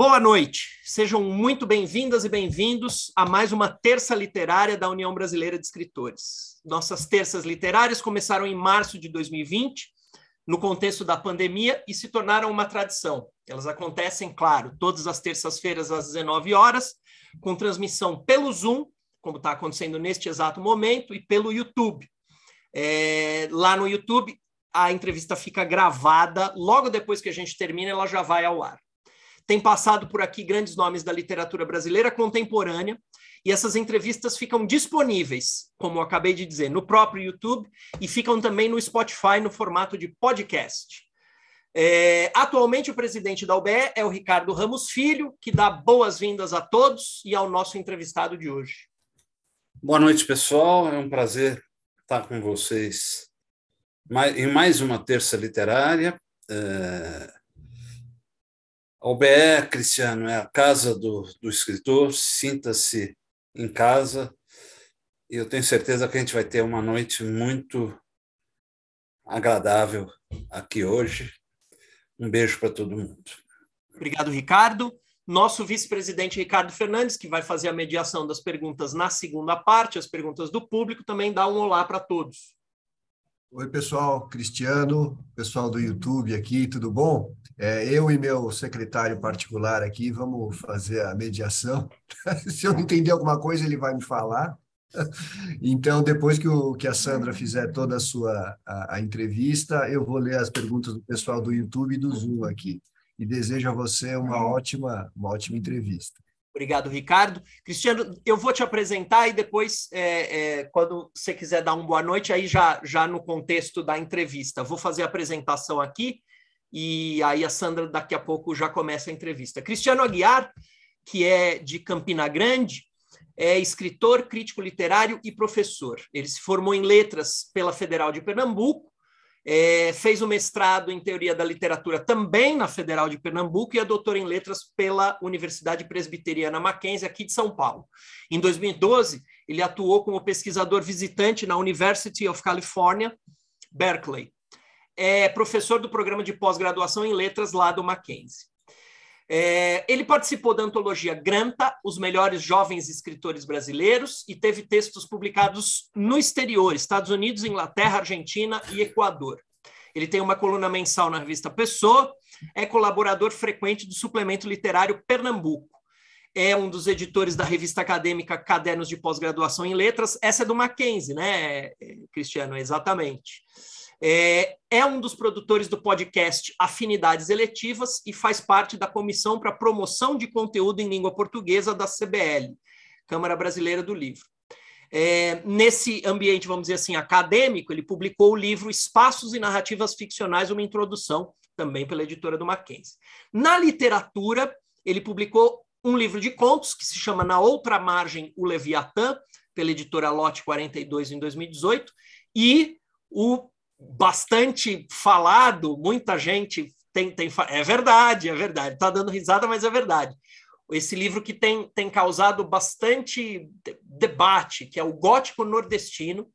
Boa noite, sejam muito bem-vindas e bem-vindos a mais uma terça literária da União Brasileira de Escritores. Nossas terças literárias começaram em março de 2020, no contexto da pandemia, e se tornaram uma tradição. Elas acontecem, claro, todas as terças-feiras às 19 horas, com transmissão pelo Zoom, como está acontecendo neste exato momento, e pelo YouTube. É, lá no YouTube, a entrevista fica gravada, logo depois que a gente termina, ela já vai ao ar. Tem passado por aqui grandes nomes da literatura brasileira contemporânea, e essas entrevistas ficam disponíveis, como eu acabei de dizer, no próprio YouTube e ficam também no Spotify no formato de podcast. É, atualmente, o presidente da UBE é o Ricardo Ramos Filho, que dá boas-vindas a todos e ao nosso entrevistado de hoje. Boa noite, pessoal. É um prazer estar com vocês em mais uma terça literária. É, OBE, Cristiano, é a casa do, do escritor, sinta-se em casa, e eu tenho certeza que a gente vai ter uma noite muito agradável aqui hoje. Um beijo para todo mundo. Obrigado, Ricardo. Nosso vice-presidente Ricardo Fernandes, que vai fazer a mediação das perguntas na segunda parte, as perguntas do público, também dá um olá para todos. Oi, pessoal, Cristiano, pessoal do YouTube aqui, tudo bom? É, eu e meu secretário particular aqui vamos fazer a mediação. Se eu não entender alguma coisa, ele vai me falar. Então, depois que, o, que a Sandra fizer toda a sua a, a entrevista, eu vou ler as perguntas do pessoal do YouTube e do Zoom aqui. E desejo a você uma ótima, uma ótima entrevista. Obrigado, Ricardo. Cristiano, eu vou te apresentar e depois, é, é, quando você quiser dar uma boa noite, aí já, já no contexto da entrevista. Vou fazer a apresentação aqui e aí a Sandra daqui a pouco já começa a entrevista. Cristiano Aguiar, que é de Campina Grande, é escritor, crítico literário e professor. Ele se formou em letras pela Federal de Pernambuco é, fez o mestrado em teoria da literatura também na Federal de Pernambuco e a doutora em letras pela Universidade Presbiteriana Mackenzie, aqui de São Paulo. Em 2012, ele atuou como pesquisador visitante na University of California, Berkeley. É professor do programa de pós-graduação em letras lá do Mackenzie. É, ele participou da antologia Granta, Os Melhores Jovens Escritores Brasileiros, e teve textos publicados no exterior, Estados Unidos, Inglaterra, Argentina e Equador. Ele tem uma coluna mensal na revista Pessoa, é colaborador frequente do suplemento literário Pernambuco. É um dos editores da revista acadêmica Cadernos de Pós-Graduação em Letras. Essa é do Mackenzie, né, Cristiano? Exatamente. É, é, um dos produtores do podcast Afinidades Eletivas e faz parte da Comissão para Promoção de Conteúdo em Língua Portuguesa da CBL, Câmara Brasileira do Livro. É, nesse ambiente, vamos dizer assim, acadêmico, ele publicou o livro Espaços e Narrativas Ficcionais, uma introdução, também pela editora do Mackenzie. Na literatura, ele publicou um livro de contos que se chama Na Outra Margem, o Leviatã, pela editora Lote 42 em 2018, e o bastante falado, muita gente tem, tem é verdade, é verdade, está dando risada, mas é verdade. Esse livro que tem, tem causado bastante debate, que é o Gótico Nordestino,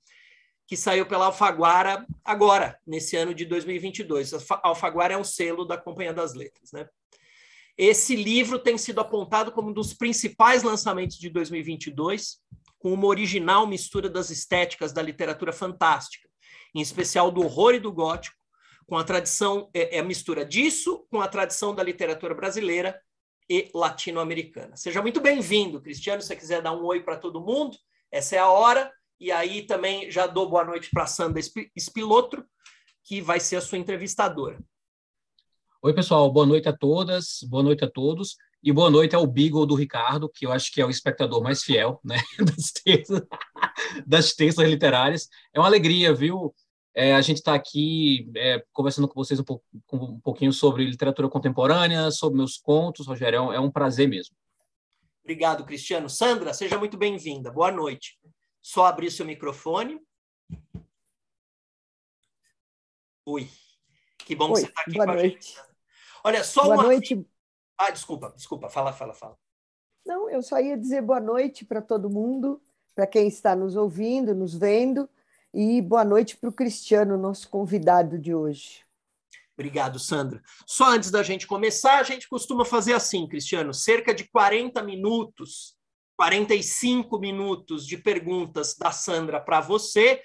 que saiu pela Alfaguara agora, nesse ano de 2022. A Alfaguara é um selo da Companhia das Letras, né? Esse livro tem sido apontado como um dos principais lançamentos de 2022, com uma original mistura das estéticas da literatura fantástica, em especial do horror e do gótico, com a tradição, é, é a mistura disso com a tradição da literatura brasileira e latino-americana. Seja muito bem-vindo, Cristiano. Se você quiser dar um oi para todo mundo, essa é a hora. E aí também já dou boa noite para Sandra Espilotro, que vai ser a sua entrevistadora. Oi, pessoal. Boa noite a todas, boa noite a todos. E boa noite ao Beagle do Ricardo, que eu acho que é o espectador mais fiel né, das, terças, das terças literárias. É uma alegria, viu? É, a gente está aqui é, conversando com vocês um, pouco, um, pouquinho sobre literatura contemporânea, sobre meus contos, Rogério. É um, é um prazer mesmo. Obrigado, Cristiano. Sandra, seja muito bem-vinda. Boa noite. Só abrir seu microfone. Oi. Que bom Oi, que você está aqui boa com a noite. gente. Olha, só boa uma. noite. Ah, desculpa, desculpa. Fala, fala, fala. Não, eu só ia dizer boa noite para todo mundo, para quem está nos ouvindo, nos vendo. E boa noite para o Cristiano, nosso convidado de hoje. Obrigado, Sandra. Só antes da gente começar, a gente costuma fazer assim, Cristiano, cerca de 40 minutos, 45 minutos de perguntas da Sandra para você.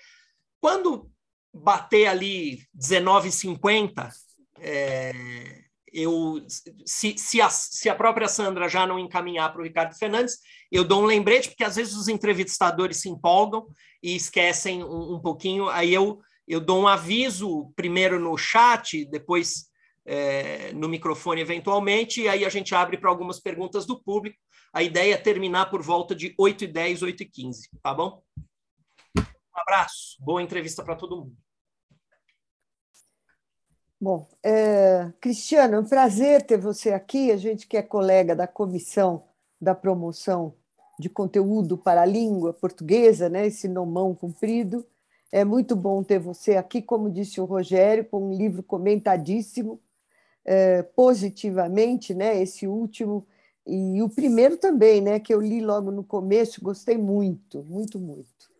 Quando bater ali 19h50, é, eu, se, se, a, se a própria Sandra já não encaminhar para o Ricardo Fernandes, eu dou um lembrete, porque às vezes os entrevistadores se empolgam e esquecem um, um pouquinho, aí eu eu dou um aviso primeiro no chat, depois é, no microfone eventualmente, e aí a gente abre para algumas perguntas do público. A ideia é terminar por volta de 8h10, 8h15, tá bom? Um abraço, boa entrevista para todo mundo. Bom, é, Cristiano, é um prazer ter você aqui. A gente que é colega da comissão da promoção de conteúdo para a língua portuguesa, né? esse nomão cumprido. É muito bom ter você aqui, como disse o Rogério, com um livro comentadíssimo, é, positivamente, né? Esse último e o primeiro também, né? Que eu li logo no começo, gostei muito, muito, muito.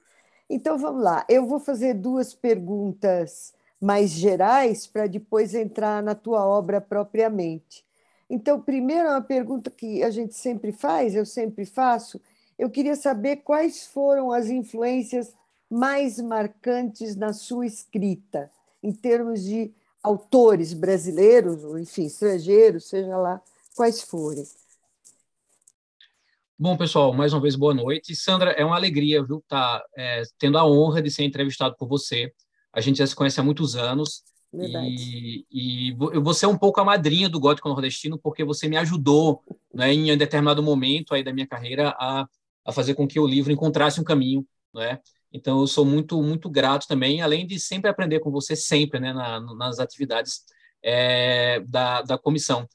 Então vamos lá. Eu vou fazer duas perguntas mais gerais para depois entrar na tua obra propriamente. Então, primeiro, uma pergunta que a gente sempre faz, eu sempre faço. Eu queria saber quais foram as influências mais marcantes na sua escrita, em termos de autores brasileiros, ou enfim, estrangeiros, seja lá quais forem. Bom, pessoal, mais uma vez boa noite. Sandra, é uma alegria, viu, estar tá, é, tendo a honra de ser entrevistado por você. A gente já se conhece há muitos anos. Verdade. E, e você é um pouco a madrinha do gótico nordestino, porque você me ajudou né, em um determinado momento aí da minha carreira a, a fazer com que o livro encontrasse um caminho. Né? Então, eu sou muito, muito grato também, além de sempre aprender com você, sempre, né, na, nas atividades é, da, da comissão.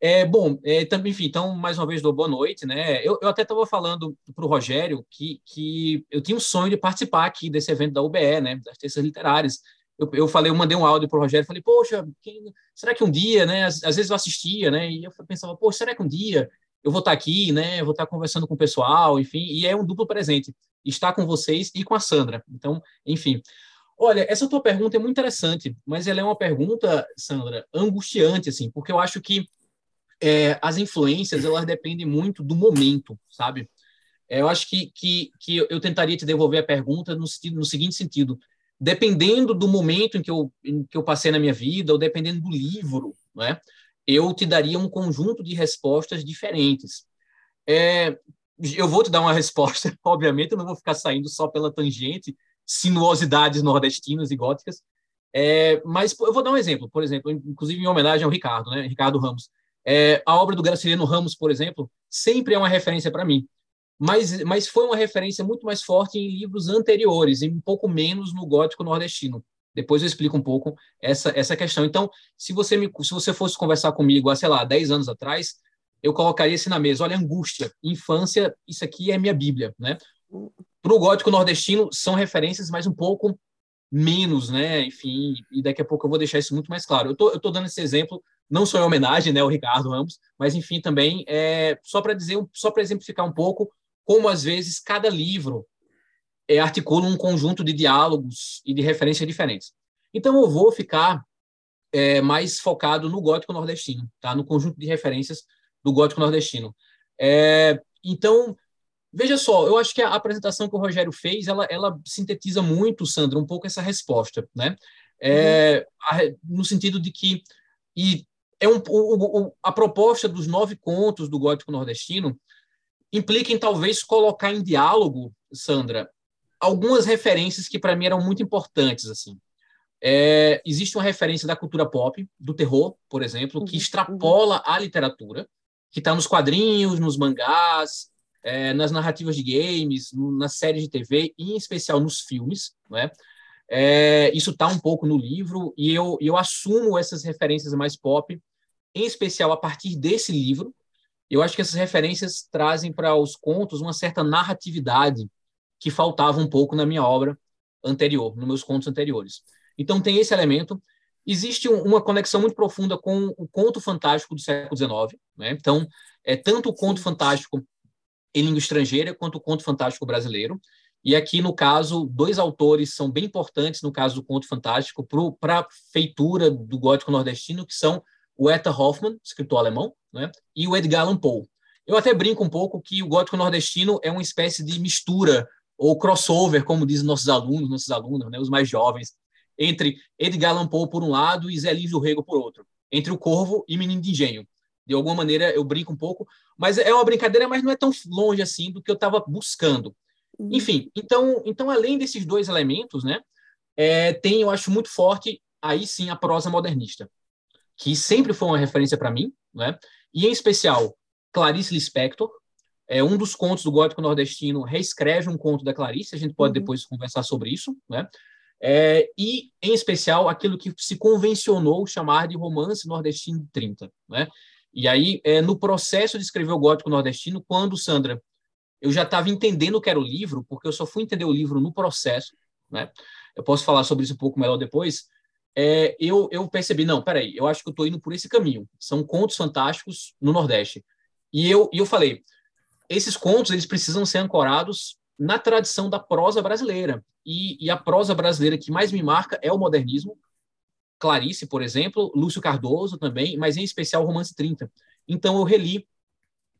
É, bom, é, também, enfim, então, mais uma vez, dou boa noite, né? Eu, eu até estava falando para o Rogério que, que eu tinha um sonho de participar aqui desse evento da UBE, né, das terças literárias. Eu, eu falei, eu mandei um áudio para o Rogério, falei, poxa, quem, será que um dia, né? Às, às, vezes eu assistia, né? E eu pensava, poxa, será que um dia eu vou estar aqui, né? Eu vou estar conversando com o pessoal, enfim, e é um duplo presente estar com vocês e com a Sandra. Então, enfim. Olha, essa tua pergunta é muito interessante, mas ela é uma pergunta, Sandra, angustiante, assim, porque eu acho que é, as influências, elas dependem muito do momento, sabe? É, eu acho que, que, que eu tentaria te devolver a pergunta no, no seguinte sentido, dependendo do momento em que, eu, em que eu passei na minha vida, ou dependendo do livro, né, eu te daria um conjunto de respostas diferentes. É, eu vou te dar uma resposta, obviamente, eu não vou ficar saindo só pela tangente, sinuosidades nordestinas e góticas, é, mas eu vou dar um exemplo, por exemplo, inclusive em homenagem ao Ricardo, né, Ricardo Ramos. É, a obra do Graciliano Ramos, por exemplo, sempre é uma referência para mim, mas, mas foi uma referência muito mais forte em livros anteriores, e um pouco menos no gótico nordestino. Depois eu explico um pouco essa, essa questão. Então, se você, me, se você fosse conversar comigo há, sei lá, 10 anos atrás, eu colocaria esse na mesa. Olha, angústia, infância, isso aqui é minha Bíblia, né? Para o gótico nordestino, são referências, mas um pouco menos, né? Enfim, e daqui a pouco eu vou deixar isso muito mais claro. Eu tô, eu tô dando esse exemplo, não só em homenagem, né, ao Ricardo Ramos, mas enfim, também é só para dizer, só para exemplificar um pouco como às vezes cada livro é, articula um conjunto de diálogos e de referências diferentes. Então eu vou ficar é, mais focado no gótico nordestino, tá? No conjunto de referências do gótico nordestino. É, então, veja só, eu acho que a apresentação que o Rogério fez, ela, ela sintetiza muito, Sandra, um pouco essa resposta, né? É, uhum. a, no sentido de que e é um, o, o, a proposta dos nove contos do gótico nordestino implica em talvez colocar em diálogo, Sandra, algumas referências que para mim eram muito importantes assim. É, existe uma referência da cultura pop, do terror, por exemplo, que uhum. extrapola a literatura que está nos quadrinhos, nos mangás, é, nas narrativas de games, no, nas séries de TV, e em especial nos filmes, né? É, isso está um pouco no livro e eu, eu assumo essas referências mais pop, em especial a partir desse livro. Eu acho que essas referências trazem para os contos uma certa narratividade que faltava um pouco na minha obra anterior, nos meus contos anteriores. Então tem esse elemento existe uma conexão muito profunda com o conto fantástico do século XIX. Né? Então, é tanto o conto fantástico em língua estrangeira quanto o conto fantástico brasileiro. E aqui, no caso, dois autores são bem importantes, no caso do Conto Fantástico, para a feitura do gótico nordestino, que são o Etta Hoffmann, escritor alemão, né, e o Edgar Allan Poe. Eu até brinco um pouco que o gótico nordestino é uma espécie de mistura, ou crossover, como dizem nossos alunos, nossos alunos, né, os mais jovens, entre Edgar Allan Poe por um lado e Zé Livio Rego por outro, entre o Corvo e Menino de Engenho. De alguma maneira eu brinco um pouco, mas é uma brincadeira, mas não é tão longe assim do que eu estava buscando. Uhum. Enfim, então, então além desses dois elementos, né, é, tem, eu acho muito forte aí sim a prosa modernista, que sempre foi uma referência para mim, né, e em especial Clarice Lispector, é um dos contos do gótico nordestino reescreve um conto da Clarice, a gente pode uhum. depois conversar sobre isso, né? É, e, em especial, aquilo que se convencionou chamar de romance nordestino de 30. Né? E aí, é, no processo de escrever o gótico nordestino, quando, Sandra, eu já estava entendendo o que era o livro, porque eu só fui entender o livro no processo, né? Eu posso falar sobre isso um pouco melhor depois. É, eu, eu percebi, não, peraí, eu acho que eu estou indo por esse caminho. São contos fantásticos no Nordeste. E eu, e eu falei, esses contos eles precisam ser ancorados na tradição da prosa brasileira. E, e, a prosa brasileira que mais me marca é o modernismo. Clarice, por exemplo, Lúcio Cardoso também, mas em especial o Romance 30. Então eu reli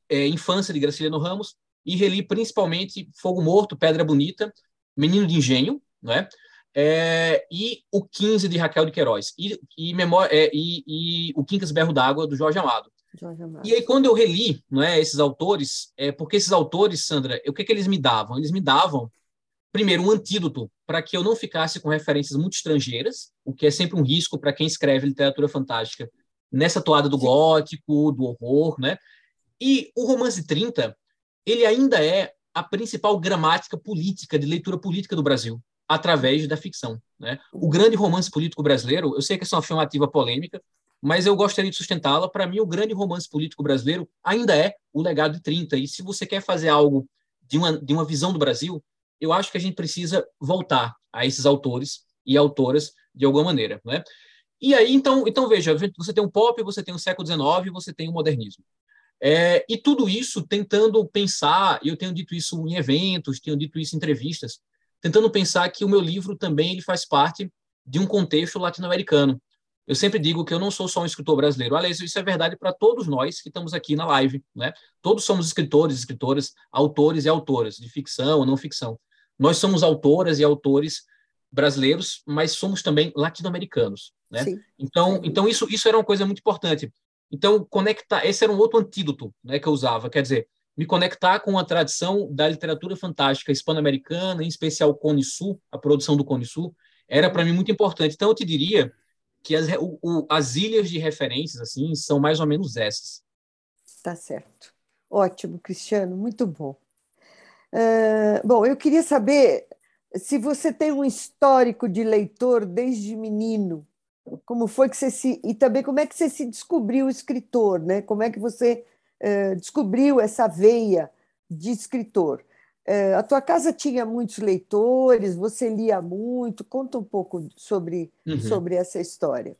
é, Infância de Graciliano Ramos, e reli principalmente Fogo Morto, Pedra Bonita, Menino de Engenho, não é? É, e o 15 de Raquel de Queiroz, e, e, memória, é, e, e o Quincas Berro d'Água, do Jorge Amado. Jorge Amado. E aí, quando eu reli não é, esses autores, é, porque esses autores, Sandra, o que, que eles me davam? Eles me davam, primeiro, um antídoto para que eu não ficasse com referências muito estrangeiras, o que é sempre um risco para quem escreve literatura fantástica nessa toada do gótico, do horror, né? E o romance 30, ele ainda é a principal gramática política, de leitura política do Brasil, através da ficção. Né? O grande romance político brasileiro, eu sei que essa é uma afirmativa polêmica, mas eu gostaria de sustentá-la. Para mim, o grande romance político brasileiro ainda é o legado de 30. E se você quer fazer algo de uma, de uma visão do Brasil, eu acho que a gente precisa voltar a esses autores e autoras de alguma maneira. Né? E aí, então, então, veja, você tem o pop, você tem o século XIX, você tem o modernismo. É, e tudo isso tentando pensar, eu tenho dito isso em eventos, tenho dito isso em entrevistas, tentando pensar que o meu livro também ele faz parte de um contexto latino-americano. Eu sempre digo que eu não sou só um escritor brasileiro. Aliás, isso é verdade para todos nós que estamos aqui na live. Né? Todos somos escritores, escritoras, autores e autoras, de ficção ou não ficção. Nós somos autoras e autores brasileiros, mas somos também latino-americanos. Né? Então, então isso, isso era uma coisa muito importante. Então, conectar, esse era um outro antídoto né, que eu usava, quer dizer, me conectar com a tradição da literatura fantástica hispano-americana, em especial o Cone Sul, a produção do Cone Sul, era para mim muito importante. Então, eu te diria que as, o, o, as ilhas de referências assim são mais ou menos essas. Tá certo. Ótimo, Cristiano, muito bom. Uh, bom, eu queria saber se você tem um histórico de leitor desde menino, como foi que você se e também como é que você se descobriu escritor, né? Como é que você descobriu essa veia de escritor? Uh, a tua casa tinha muitos leitores, você lia muito. Conta um pouco sobre uhum. sobre essa história.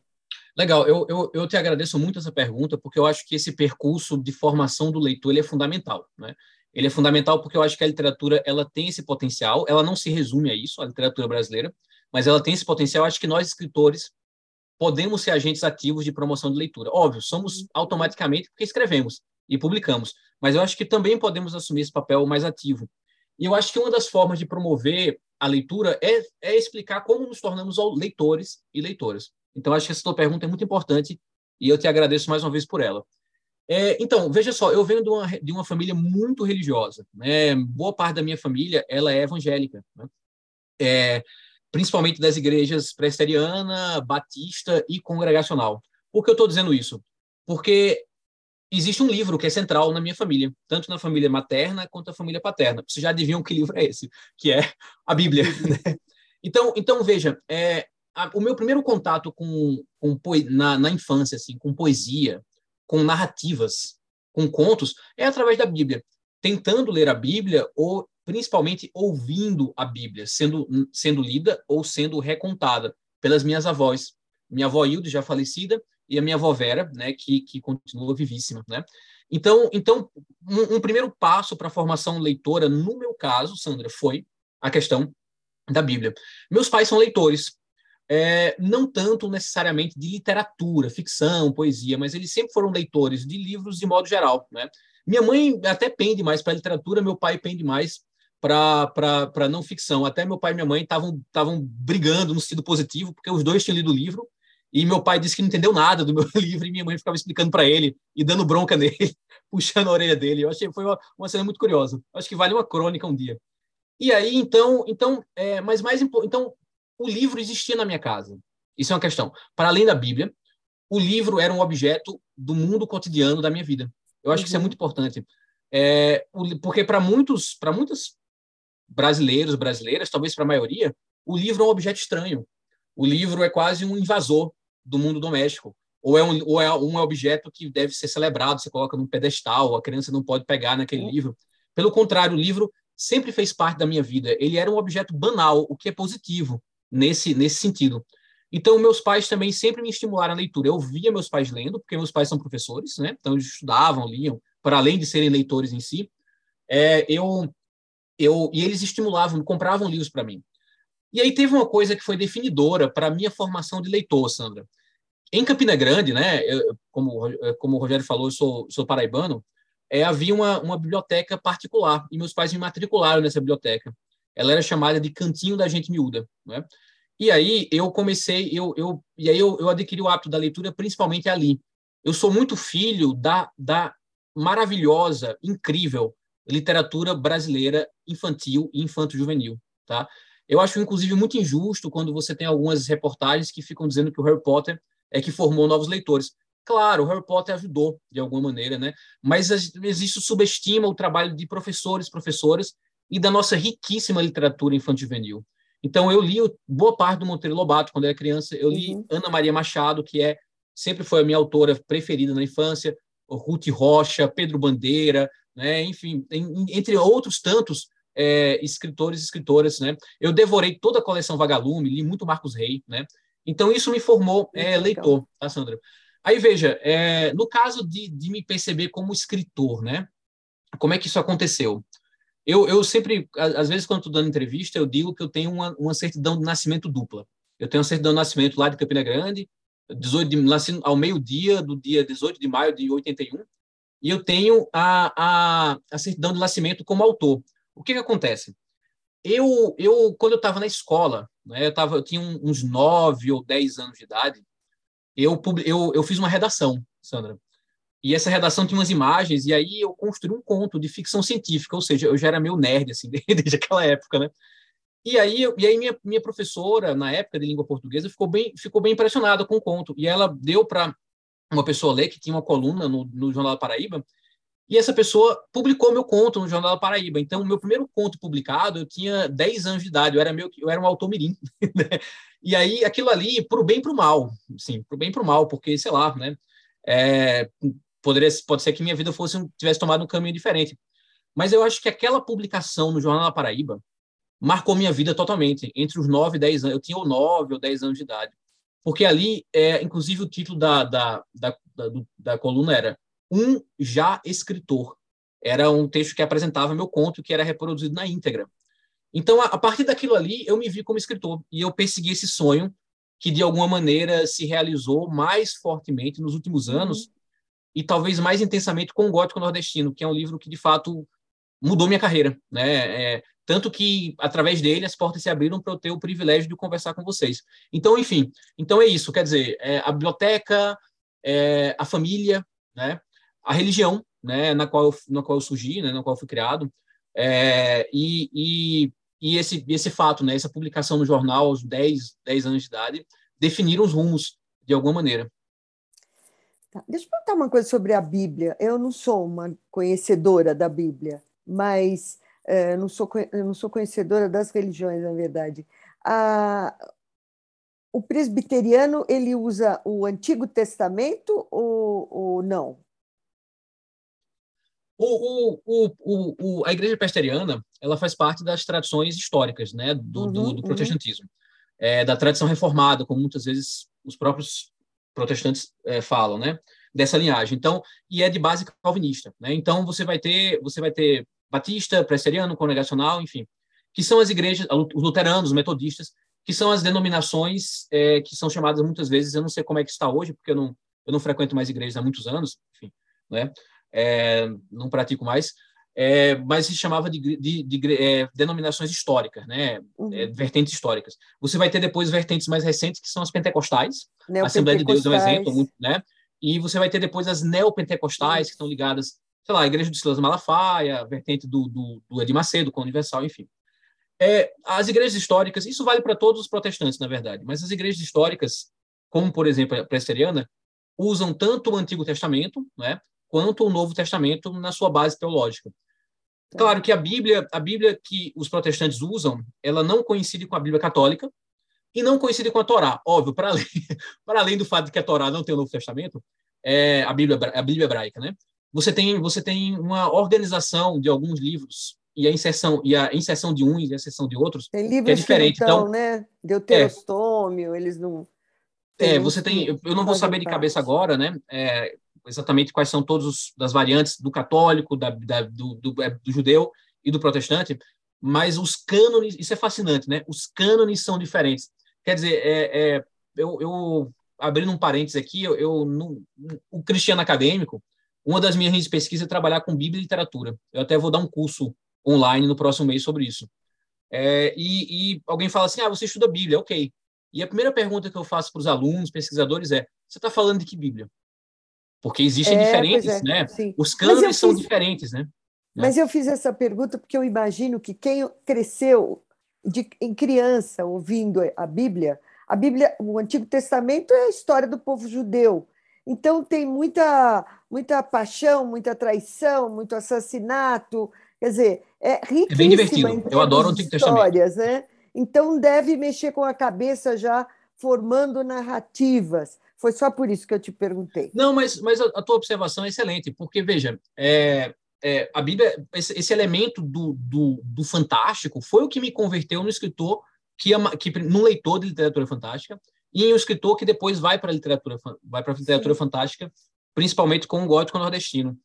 Legal, eu, eu, eu te agradeço muito essa pergunta, porque eu acho que esse percurso de formação do leitor ele é fundamental. Né? Ele é fundamental porque eu acho que a literatura ela tem esse potencial, ela não se resume a isso, a literatura brasileira, mas ela tem esse potencial. Eu acho que nós, escritores, podemos ser agentes ativos de promoção de leitura. Óbvio, somos uhum. automaticamente porque escrevemos e publicamos, mas eu acho que também podemos assumir esse papel mais ativo. E eu acho que uma das formas de promover a leitura é, é explicar como nos tornamos leitores e leitoras. Então, acho que essa tua pergunta é muito importante e eu te agradeço mais uma vez por ela. É, então, veja só, eu venho de uma, de uma família muito religiosa. Né? Boa parte da minha família ela é evangélica. Né? É, principalmente das igrejas presbiteriana, batista e congregacional. Por que eu estou dizendo isso? Porque existe um livro que é central na minha família, tanto na família materna quanto na família paterna. Vocês já adivinham que livro é esse? Que é a Bíblia. Né? Então, então veja, é, a, o meu primeiro contato com, com na, na infância, assim, com poesia, com narrativas, com contos, é através da Bíblia. Tentando ler a Bíblia ou principalmente ouvindo a Bíblia, sendo, sendo lida ou sendo recontada pelas minhas avós. Minha avó Hilde, já falecida, e a minha avó Vera, né, que, que continua vivíssima, né? Então, então um, um primeiro passo para a formação leitora, no meu caso, Sandra, foi a questão da Bíblia. Meus pais são leitores, é, não tanto necessariamente de literatura, ficção, poesia, mas eles sempre foram leitores de livros de modo geral. Né? Minha mãe até pende mais para literatura, meu pai pende mais para não ficção. Até meu pai e minha mãe estavam brigando no sentido positivo, porque os dois tinham lido o livro, e meu pai disse que não entendeu nada do meu livro, e minha mãe ficava explicando para ele e dando bronca nele, puxando a orelha dele. Eu achei foi uma, uma cena muito curiosa. Acho que vale uma crônica um dia. E aí, então, então, é, mas mais então, o livro existia na minha casa. Isso é uma questão. Para além da Bíblia, o livro era um objeto do mundo cotidiano da minha vida. Eu acho uhum. que isso é uhum. muito importante. É, porque para muitos, para muitos brasileiros, brasileiras, talvez para a maioria, o livro é um objeto estranho. O livro é quase um invasor do mundo doméstico. Ou é um, ou é um objeto que deve ser celebrado, você coloca num pedestal, a criança não pode pegar naquele uhum. livro. Pelo contrário, o livro sempre fez parte da minha vida. Ele era um objeto banal, o que é positivo nesse, nesse sentido. Então, meus pais também sempre me estimularam a leitura. Eu via meus pais lendo, porque meus pais são professores, né? Então, eles estudavam, liam, para além de serem leitores em si. É, eu, eu, e eles estimulavam, compravam livros para mim. E aí teve uma coisa que foi definidora para a minha formação de leitor, Sandra. Em Campina Grande, né, eu, como, como o Rogério falou, eu sou, sou paraibano, é, havia uma, uma biblioteca particular, e meus pais me matricularam nessa biblioteca. Ela era chamada de Cantinho da Gente Miúda. Né? E aí eu comecei, eu, eu, e aí eu, eu adquiri o hábito da leitura principalmente ali. Eu sou muito filho da, da maravilhosa, incrível literatura brasileira infantil e infanto-juvenil. Tá? Eu acho, inclusive, muito injusto quando você tem algumas reportagens que ficam dizendo que o Harry Potter é que formou novos leitores. Claro, o Harry Potter ajudou de alguma maneira, né? Mas existe subestima o trabalho de professores, professoras e da nossa riquíssima literatura infanto-juvenil. Então, eu li boa parte do Monteiro Lobato quando era criança. Eu li uhum. Ana Maria Machado, que é sempre foi a minha autora preferida na infância. Ruth Rocha, Pedro Bandeira, né? enfim, entre outros tantos é, escritores e escritoras. Né? Eu devorei toda a coleção Vagalume, li muito Marcos Rey. Né? Então, isso me formou é, leitor, tá, Sandra? Aí, veja, é, no caso de, de me perceber como escritor, né? como é que isso aconteceu? Eu, eu sempre, às vezes, quando estou dando entrevista, eu digo que eu tenho uma, uma certidão de nascimento dupla. Eu tenho uma certidão de nascimento lá de Campina Grande, 18 de, nasci ao meio-dia do dia 18 de maio de 81, e eu tenho a, a, a certidão de nascimento como autor. O que, que acontece? Eu, eu quando eu estava na escola, né, eu, tava, eu tinha uns 9 ou 10 anos de idade, eu, eu, eu fiz uma redação, Sandra. E essa redação tinha umas imagens, e aí eu construí um conto de ficção científica, ou seja, eu já era meio nerd, assim, desde aquela época, né? E aí, e aí minha, minha professora, na época de língua portuguesa, ficou bem, ficou bem impressionada com o conto. E ela deu para uma pessoa ler, que tinha uma coluna no, no Jornal da Paraíba, e essa pessoa publicou meu conto no Jornal da Paraíba. Então, o meu primeiro conto publicado, eu tinha 10 anos de idade, eu era, meio, eu era um autor mirim. Né? E aí, aquilo ali, para o bem e para o mal, sim, para o bem e para o mal, porque, sei lá, né? É, poderia, pode ser que minha vida fosse tivesse tomado um caminho diferente. Mas eu acho que aquela publicação no Jornal da Paraíba marcou minha vida totalmente, entre os 9 e 10 anos. Eu tinha 9 ou 10 anos de idade. Porque ali, é, inclusive, o título da, da, da, da, da coluna era Um Já Escritor. Era um texto que apresentava meu conto, que era reproduzido na íntegra. Então, a, a partir daquilo ali, eu me vi como escritor. E eu persegui esse sonho que, de alguma maneira, se realizou mais fortemente nos últimos uhum. anos, uhum e talvez mais intensamente com o Gótico Nordestino, que é um livro que de fato mudou minha carreira, né? É, tanto que através dele as portas se abriram para eu ter o privilégio de conversar com vocês. Então, enfim, então é isso. Quer dizer, é, a biblioteca, é, a família, né? A religião, né? Na qual na qual eu surgi, né? Na qual eu fui criado, é, e, e, e esse esse fato, né? Essa publicação no jornal aos 10, 10 anos de idade definiram os rumos de alguma maneira. Tá. Deixa eu perguntar uma coisa sobre a Bíblia. Eu não sou uma conhecedora da Bíblia, mas é, não, sou, não sou conhecedora das religiões, na verdade. A, o presbiteriano ele usa o Antigo Testamento ou, ou não? O, o, o, o, a igreja presbiteriana ela faz parte das tradições históricas né, do, uhum, do, do uhum. protestantismo, uhum. é, da tradição reformada, como muitas vezes os próprios protestantes é, falam, né? Dessa linhagem. Então, e é de base calvinista, né? Então você vai ter, você vai ter batista, presbiteriano, congregacional, enfim, que são as igrejas, os luteranos, os metodistas, que são as denominações é, que são chamadas muitas vezes, eu não sei como é que está hoje, porque eu não, eu não frequento mais igrejas há muitos anos, enfim, né? É, não pratico mais, é, mas se chamava de, de, de é, denominações históricas, né? Uhum. É, vertentes históricas. Você vai ter depois vertentes mais recentes, que são as pentecostais, a Assembleia de Deus é um exemplo, muito, né? E você vai ter depois as neopentecostais, que estão ligadas, sei lá, a Igreja do Silas Malafaia, a vertente do, do, do Edir Macedo, com Universal, enfim. É, as igrejas históricas, isso vale para todos os protestantes, na verdade, mas as igrejas históricas, como por exemplo a presbiteriana, usam tanto o Antigo Testamento, né, quanto o Novo Testamento na sua base teológica. Claro que a Bíblia, a Bíblia que os protestantes usam, ela não coincide com a Bíblia católica e não coincide com a Torá. Óbvio, para além, para além do fato de que a Torá não tem o Novo Testamento, é a Bíblia, a Bíblia hebraica, né? Você tem, você tem uma organização de alguns livros e a inserção e a inserção de uns e a inserção de outros tem livros que é diferente. Que não então, né? Deuterostômio, é, eles não. É, você tem. Eu não vou saber de cabeça agora, né? É, exatamente quais são todas as variantes do católico, da, da do, do, é, do, judeu e do protestante, mas os cânones, isso é fascinante, né? Os cânones são diferentes. Quer dizer, é, é eu, eu, abrindo um parênteses aqui, eu, eu no, o cristiano acadêmico, uma das minhas de pesquisa é trabalhar com Bíblia e literatura. Eu até vou dar um curso online no próximo mês sobre isso. É, e, e, alguém fala assim, ah, você estuda Bíblia, ok. E a primeira pergunta que eu faço para os alunos, pesquisadores, é, você está falando de que Bíblia? Porque existem é, diferentes, é, né? Sim. Os cânones são diferentes, né? Mas eu fiz essa pergunta porque eu imagino que quem cresceu de, em criança ouvindo a Bíblia, a Bíblia, o Antigo Testamento é a história do povo judeu. Então tem muita, muita paixão, muita traição, muito assassinato. Quer dizer, é riquíssima. É bem divertido. Eu adoro o Antigo histórias, Testamento. Né? Então deve mexer com a cabeça já formando narrativas. Foi só por isso que eu te perguntei. Não, mas, mas a, a tua observação é excelente, porque, veja, é, é, a Bíblia, esse, esse elemento do, do, do, fantástico foi o que me converteu no escritor, que, que num leitor de literatura fantástica, e em um escritor que depois vai para a literatura, vai para literatura fantástica, principalmente com o gótico nordestino.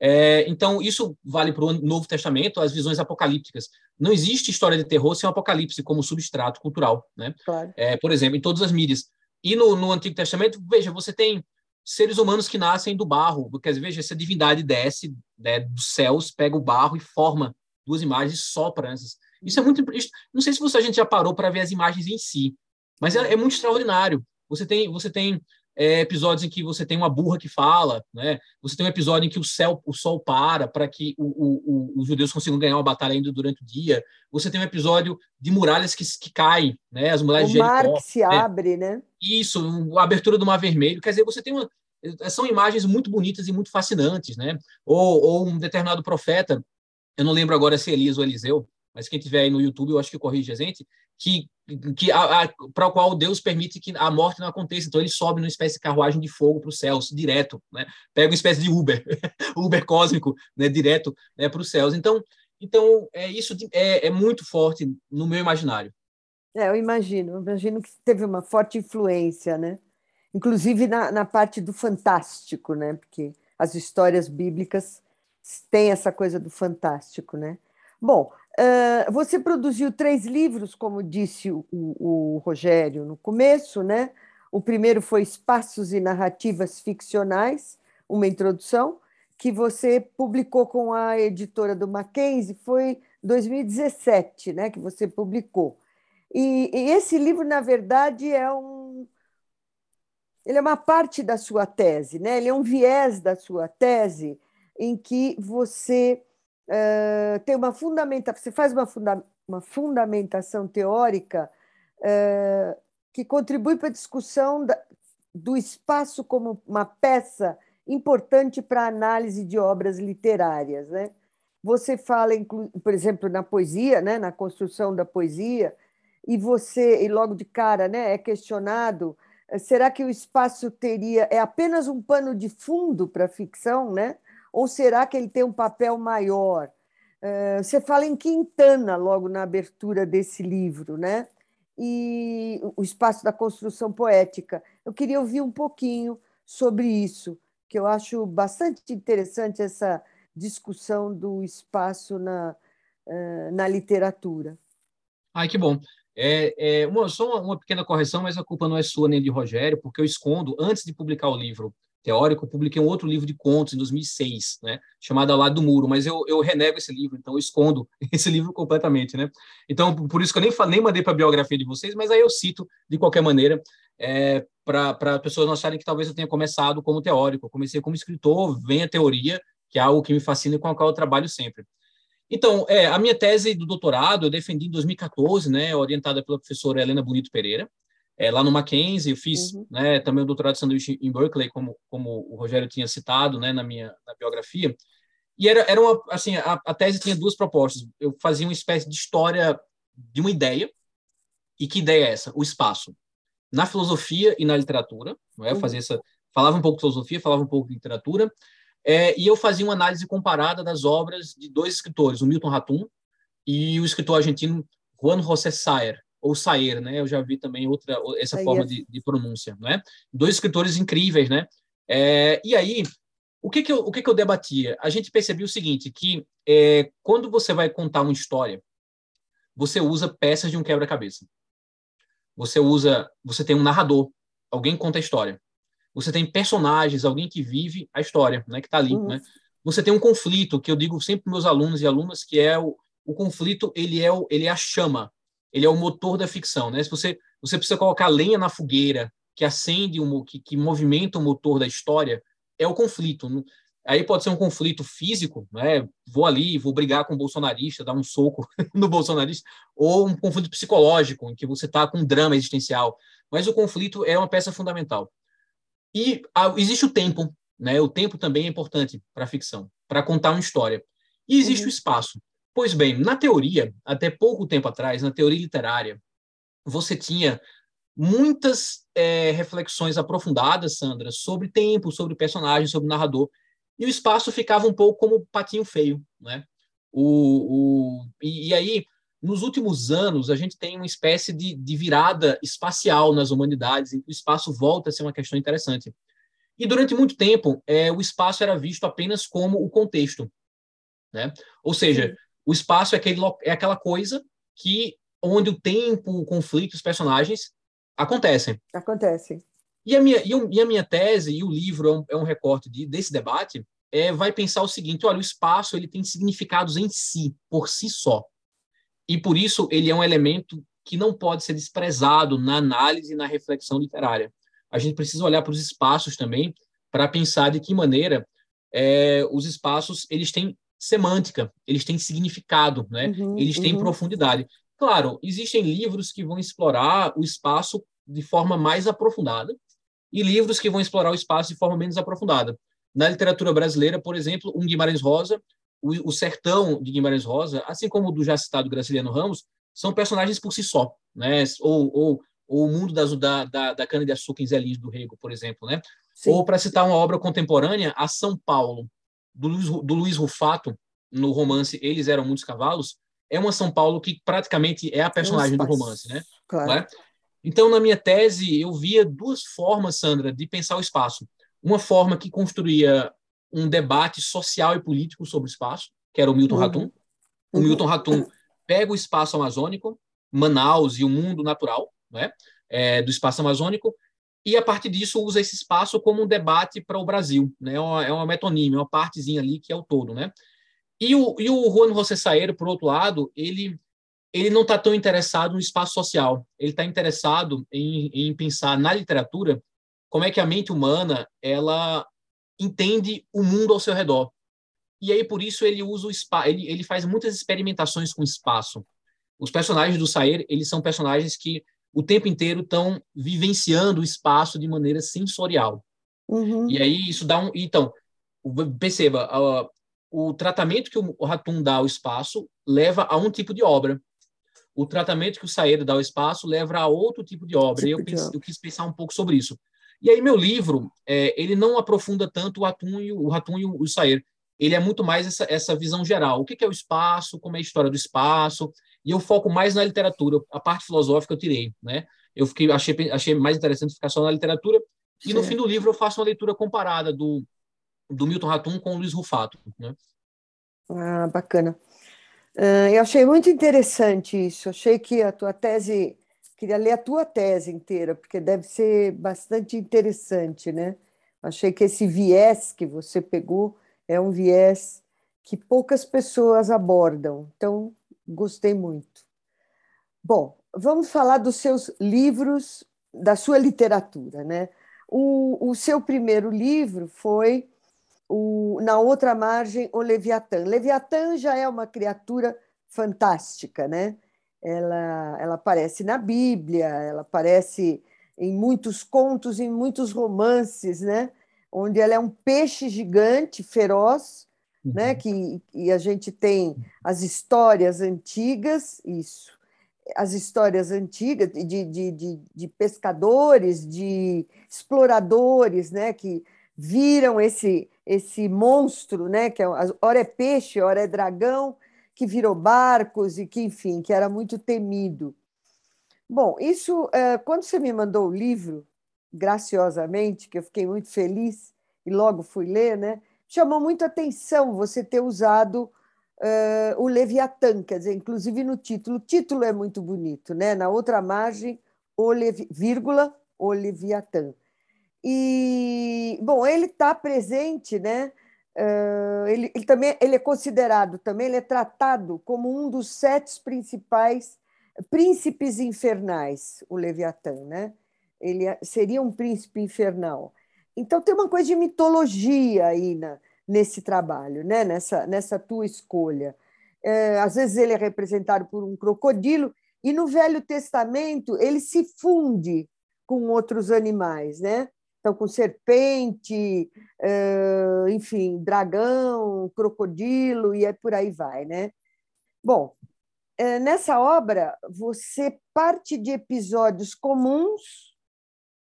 É, então, isso vale para o Novo Testamento, as visões apocalípticas. Não existe história de terror sem o apocalipse como substrato cultural. Né? Claro. É, por exemplo, em todas as mídias. E no, no Antigo Testamento, veja, você tem seres humanos que nascem do barro. Quer dizer, veja, essa divindade desce né, dos céus, pega o barro e forma duas imagens e sopra. Isso é muito. Não sei se você, a gente já parou para ver as imagens em si, mas é, é muito extraordinário. Você tem, você tem é, episódios em que você tem uma burra que fala, né? Você tem um episódio em que o céu, o sol para para que o, o, o, os judeus consigam ganhar uma batalha ainda durante o dia. Você tem um episódio de muralhas que, que caem, né? As muralhas o de mar que se né? abre, né? Isso, a abertura do Mar Vermelho. Quer dizer, você tem uma são imagens muito bonitas e muito fascinantes, né? Ou, ou um determinado profeta, eu não lembro agora se é Elias ou Eliseu, mas quem tiver aí no YouTube, eu acho que corrige a gente, que, que para o qual Deus permite que a morte não aconteça. Então ele sobe numa espécie de carruagem de fogo para os céus, direto, né? Pega uma espécie de Uber, Uber cósmico, né? Direto né? para os céus. Então, então é isso é, é muito forte no meu imaginário. É, eu imagino, eu imagino que teve uma forte influência, né? Inclusive na, na parte do fantástico, né? Porque as histórias bíblicas têm essa coisa do fantástico, né? Bom, uh, você produziu três livros, como disse o, o, Rogério no começo, né? O primeiro foi Espaços e Narrativas Ficcionais, uma introdução, que você publicou com a editora do Mackenzie, foi 2017, né? Que você publicou. E, e esse livro, na verdade, é um ele é uma parte da sua tese, né? Ele é um viés da sua tese em que você uh, tem uma fundamentação, você faz uma, funda uma fundamentação teórica uh, que contribui para a discussão da, do espaço como uma peça importante para a análise de obras literárias. Né? Você fala, por exemplo, na poesia, né? na construção da poesia, e você, e logo de cara, né, é questionado será que o espaço teria é apenas um pano de fundo para a ficção, né? Ou será que ele tem um papel maior? Eh, você fala em Quintana logo na abertura desse livro, né? E o espaço da construção poética. Eu queria ouvir um pouquinho sobre isso, que eu acho bastante interessante essa discussão do espaço na, eh, na literatura. Ai, que bom. É, é uma, só uma, uma, pequena correção, mas a culpa não é sua nem de Rogério, porque eu escondo, antes de publicar o livro teórico, eu publiquei um outro livro de contos em 2006, né, chamado Ao Lado do Muro, mas eu, eu renego esse livro, então eu escondo esse livro completamente, né. Então, por isso que eu nem, nem mandei para a biografia de vocês, mas aí eu cito de qualquer maneira, é, para pessoas não acharem que talvez eu tenha começado como teórico, eu comecei como escritor, vem a teoria, que é algo que me fascina e com a qual eu trabalho sempre. Então, é, a minha tese do doutorado eu defendi em 2014, né, orientada pela professora Helena Bonito Pereira, é, lá no Mackenzie, eu fiz uhum. né, também o doutorado de sanduíche em Berkeley, como, como o Rogério tinha citado né, na minha na biografia. E era, era uma, assim, a, a tese tinha duas propostas. Eu fazia uma espécie de história de uma ideia. E que ideia é essa? O espaço. Na filosofia e na literatura. Não é? Eu uhum. fazia essa, falava um pouco de filosofia, falava um pouco de literatura. É, e eu fazia uma análise comparada das obras de dois escritores, o Milton Ratum e o escritor argentino Juan José Sayer, ou Sayer, né? Eu já vi também outra essa Sayer. forma de, de, pronúncia, né? Dois escritores incríveis, né? É, e aí, o que que eu, o que que eu debatia? A gente percebeu o seguinte, que é, quando você vai contar uma história, você usa peças de um quebra-cabeça. Você usa, você tem um narrador, alguém conta a história. Você tem personagens, alguém que vive a história, né? Que está ali, uhum. né? Você tem um conflito que eu digo sempre para meus alunos e alunas que é o, o conflito, ele é o, ele é a chama ele é o motor da ficção, né? Se você você precisa colocar lenha na fogueira que acende um, que, que movimenta o motor da história, é o conflito. Aí pode ser um conflito físico, né? Vou ali, vou brigar com o bolsonarista, dar um soco no bolsonarista, ou um conflito psicológico, em que você está com um drama existencial. Mas o conflito é uma peça fundamental. E a, existe o tempo, né? O tempo também é importante para a ficção, para contar uma história. E existe uhum. o espaço. Pois bem, na teoria, até pouco tempo atrás, na teoria literária, você tinha muitas é, reflexões aprofundadas, Sandra, sobre tempo, sobre personagem, sobre narrador, e o espaço ficava um pouco como patinho feio, né? O, o, e, e aí, nos últimos anos, a gente tem uma espécie de, de virada espacial nas humanidades, em que o espaço volta a ser uma questão interessante. E durante muito tempo, é, o espaço era visto apenas como o contexto. Né? Ou seja, o espaço é, aquele, é aquela coisa que onde o tempo, o conflito, os personagens acontecem. Acontecem. E a minha, e a minha tese, e o livro é um, é um recorte de, desse debate, é, vai pensar o seguinte: olha, o espaço ele tem significados em si, por si só. E por isso ele é um elemento que não pode ser desprezado na análise e na reflexão literária. A gente precisa olhar para os espaços também para pensar de que maneira é, os espaços eles têm semântica, eles têm significado, né? Uhum, eles têm uhum. profundidade. Claro, existem livros que vão explorar o espaço de forma mais aprofundada e livros que vão explorar o espaço de forma menos aprofundada. Na literatura brasileira, por exemplo, um Guimarães Rosa, o, o Sertão de Guimarães Rosa, assim como o do já citado Graciliano Ramos, são personagens por si só, né? Ou, ou, ou o mundo das, da, da, da cana-de-açúcar em Zé do Rego, por exemplo, né? Sim. Ou, para citar uma obra contemporânea, a São Paulo, do Luiz, do Luiz Rufato, no romance Eles Eram Muitos Cavalos, é uma São Paulo que praticamente é a personagem do romance, né? Claro. É? Então, na minha tese, eu via duas formas, Sandra, de pensar o espaço. Uma forma que construía um debate social e político sobre o espaço, que era o Milton uhum. Ratum. O uhum. Milton Ratum pega o espaço amazônico, Manaus e o mundo natural né, é, do espaço amazônico e a partir disso usa esse espaço como um debate para o Brasil, né? É uma, é uma metonímia, uma partezinha ali que é o todo, né? E o, e o Juan José Saeiro, por outro lado, ele ele não está tão interessado no espaço social, ele está interessado em, em pensar na literatura como é que a mente humana ela entende o mundo ao seu redor. E aí por isso ele usa o espaço, ele, ele faz muitas experimentações com espaço. Os personagens do Saer, eles são personagens que o tempo inteiro estão vivenciando o espaço de maneira sensorial. Uhum. E aí isso dá um. Então, perceba, uh, o tratamento que o Ratum dá ao espaço leva a um tipo de obra. O tratamento que o Saedo dá ao espaço leva a outro tipo de obra. Tipo e eu, pense, eu, quis pensar um pouco sobre isso. E aí meu livro, é, ele não aprofunda tanto o Ratum e o, o, Ratum e o, o Saer. Ele é muito mais essa, essa visão geral. O que é o espaço, como é a história do espaço, e eu foco mais na literatura. A parte filosófica eu tirei, né? Eu fiquei, achei, achei mais interessante ficar só na literatura. E no fim do livro eu faço uma leitura comparada do, do Milton Ratum com o Luiz Rufato. Né? Ah, bacana. Uh, eu achei muito interessante isso. Achei que a tua tese, queria ler a tua tese inteira, porque deve ser bastante interessante, né? Achei que esse viés que você pegou é um viés que poucas pessoas abordam. Então, gostei muito. Bom, vamos falar dos seus livros, da sua literatura, né? O, o seu primeiro livro foi o, Na Outra Margem, o Leviatã. Leviatã já é uma criatura fantástica, né? Ela, ela aparece na Bíblia, ela aparece em muitos contos, em muitos romances, né? Onde ela é um peixe gigante, feroz, né? uhum. né? Que e a gente tem as histórias antigas, isso, as histórias antigas de, de, de, de, pescadores, de exploradores, né, que viram esse, esse monstro, né, que é, ora é peixe, ora é dragão, que virou barcos e que, enfim, que era muito temido. Bom, isso, é, quando você me mandou o livro, graciosamente, que eu fiquei muito feliz e logo fui ler, né, chamou muito atenção você ter usado uh, o Leviatã, quer dizer, inclusive no título. O título é muito bonito, né? Na outra margem, o Levi, vírgula, o Leviatã. E, bom, ele está presente, né? Uh, ele, ele, também ele é considerado também ele é tratado como um dos sete principais príncipes infernais o Leviatã né ele é, seria um príncipe infernal então tem uma coisa de mitologia aí na, nesse trabalho, né? nessa, nessa tua escolha. É, às vezes ele é representado por um crocodilo, e no Velho Testamento ele se funde com outros animais, né? Então, com serpente, é, enfim, dragão, crocodilo, e é por aí vai, né? Bom, é, nessa obra, você parte de episódios comuns,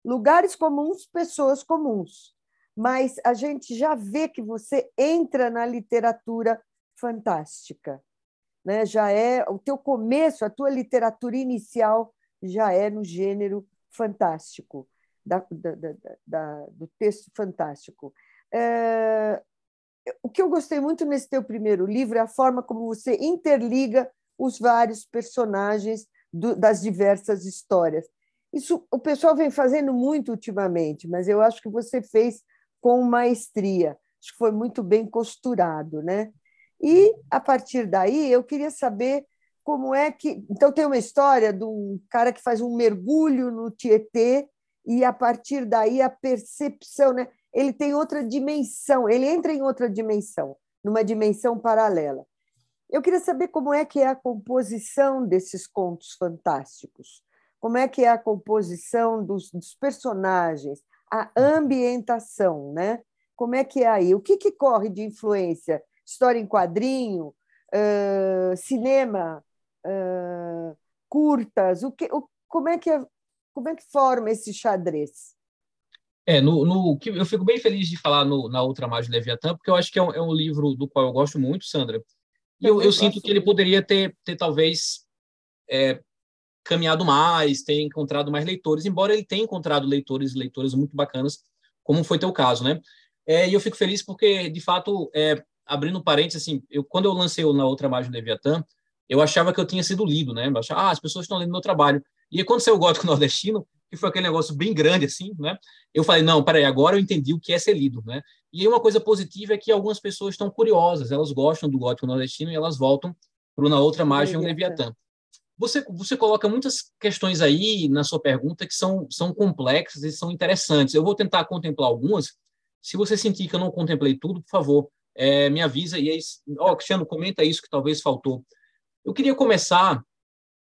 lugares comuns, pessoas comuns mas a gente já vê que você entra na literatura fantástica. Né? Já é o teu começo, a tua literatura inicial já é no gênero fantástico, da, da, da, do texto fantástico. É, o que eu gostei muito nesse teu primeiro livro é a forma como você interliga os vários personagens do, das diversas histórias. Isso o pessoal vem fazendo muito ultimamente, mas eu acho que você fez com maestria. Acho que foi muito bem costurado, né? E a partir daí eu queria saber como é que. Então tem uma história de um cara que faz um mergulho no Tietê e a partir daí a percepção, né? Ele tem outra dimensão, ele entra em outra dimensão, numa dimensão paralela. Eu queria saber como é que é a composição desses contos fantásticos, como é que é a composição dos, dos personagens, a ambientação, né? Como é que é aí? O que, que corre de influência? História em quadrinho, uh, cinema, uh, curtas? O que, o, como, é que é, como é que forma esse xadrez? É, no, no, eu fico bem feliz de falar no, na Outra Margem Leviatã, porque eu acho que é um, é um, livro do qual eu gosto muito, Sandra. E eu, eu, eu sinto que ele poderia ter, ter talvez, é, caminhado mais, tem encontrado mais leitores, embora ele tenha encontrado leitores e leitoras muito bacanas, como foi teu caso, né? É, e eu fico feliz porque, de fato, é, abrindo parênteses, assim, eu, quando eu lancei na outra margem do Leviatã, eu achava que eu tinha sido lido, né? Eu achava, ah, as pessoas estão lendo meu trabalho. E quando saiu o Gótico Nordestino, que foi aquele negócio bem grande, assim, né? Eu falei, não, peraí, agora eu entendi o que é ser lido, né? E aí uma coisa positiva é que algumas pessoas estão curiosas, elas gostam do Gótico Nordestino e elas voltam para na outra margem o Leviatã. Você, você coloca muitas questões aí na sua pergunta que são, são complexas e são interessantes. Eu vou tentar contemplar algumas. Se você sentir que eu não contemplei tudo, por favor, é, me avisa. E aí, ó, Cristiano, comenta isso que talvez faltou. Eu queria começar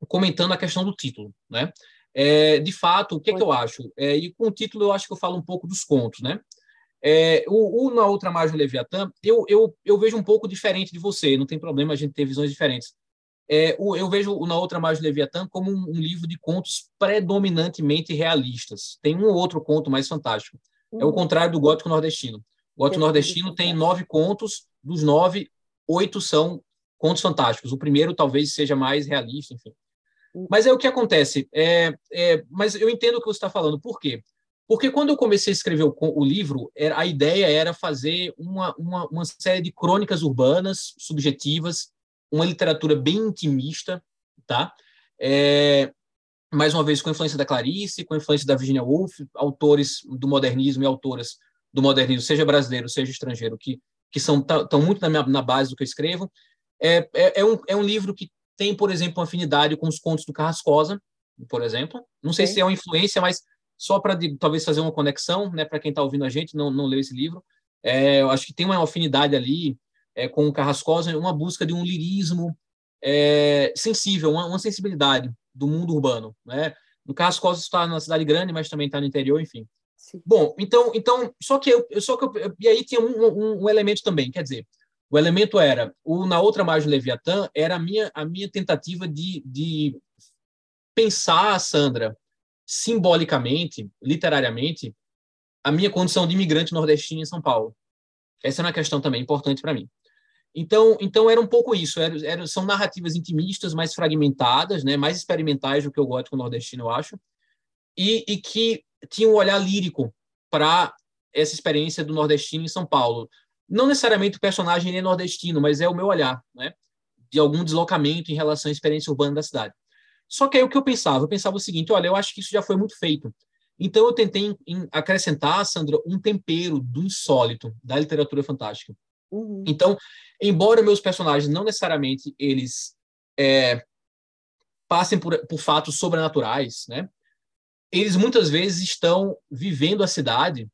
comentando a questão do título, né? É, de fato, o que, é que eu acho? É, e com o título eu acho que eu falo um pouco dos contos, né? É, o, o, Na Outra Margem do Leviatã, eu, eu, eu vejo um pouco diferente de você, não tem problema a gente ter visões diferentes. É, eu vejo Na Outra Margem do Leviatã como um, um, livro de contos predominantemente realistas. Tem um ou outro conto mais fantástico. É o uhum. contrário do Gótico Nordestino. O Gótico Nordestino tem nove contos, dos nove, oito são contos fantásticos. O primeiro talvez seja mais realista, enfim. Uhum. Mas é o que acontece. É, é, mas eu entendo o que você está falando. Por quê? Porque quando eu comecei a escrever o, o livro, a ideia era fazer uma, uma, uma série de crônicas urbanas, subjetivas, uma literatura bem intimista, tá? É, mais uma vez com a influência da Clarice, com a influência da Virginia Woolf, autores do modernismo e autoras do modernismo, seja brasileiro, seja estrangeiro, que, que são estão muito na, minha, na base do que eu escrevo. É, é, é, um, é um livro que tem, por exemplo, uma afinidade com os contos do Carrascosa, por exemplo. Não sei Sim. se é uma influência, mas só para talvez fazer uma conexão, né, para quem está ouvindo a gente, não, não leu esse livro. É, eu acho que tem uma afinidade ali é, com o Carrascosa, uma busca de um lirismo é, sensível, uma, uma, sensibilidade do mundo urbano. Né? No Carrascosa está na cidade grande, mas também está no interior, enfim. Sim. Bom, então, então só que eu, só que eu, e aí tinha um, um, um, elemento também, quer dizer, o elemento era o na outra margem do Leviatã era a minha a minha tentativa de, de pensar, Sandra, simbolicamente, literariamente, a minha condição de imigrante nordestino em São Paulo. Essa é uma questão também importante para mim. Então, então era um pouco isso. Era, era, são narrativas intimistas, mais fragmentadas, né, mais experimentais do que o gótico nordestino, eu acho, e, e que tinham um olhar lírico para essa experiência do nordestino em São Paulo. Não necessariamente o personagem é nordestino, mas é o meu olhar, né, de algum deslocamento em relação à experiência urbana da cidade. Só que aí o que eu pensava? Eu pensava o seguinte: olha, eu acho que isso já foi muito feito. Então eu tentei acrescentar, Sandra, um tempero do insólito da literatura fantástica. Uhum. Então, embora meus personagens não necessariamente eles é, passem por, por fatos sobrenaturais, né? Eles muitas vezes estão vivendo a cidade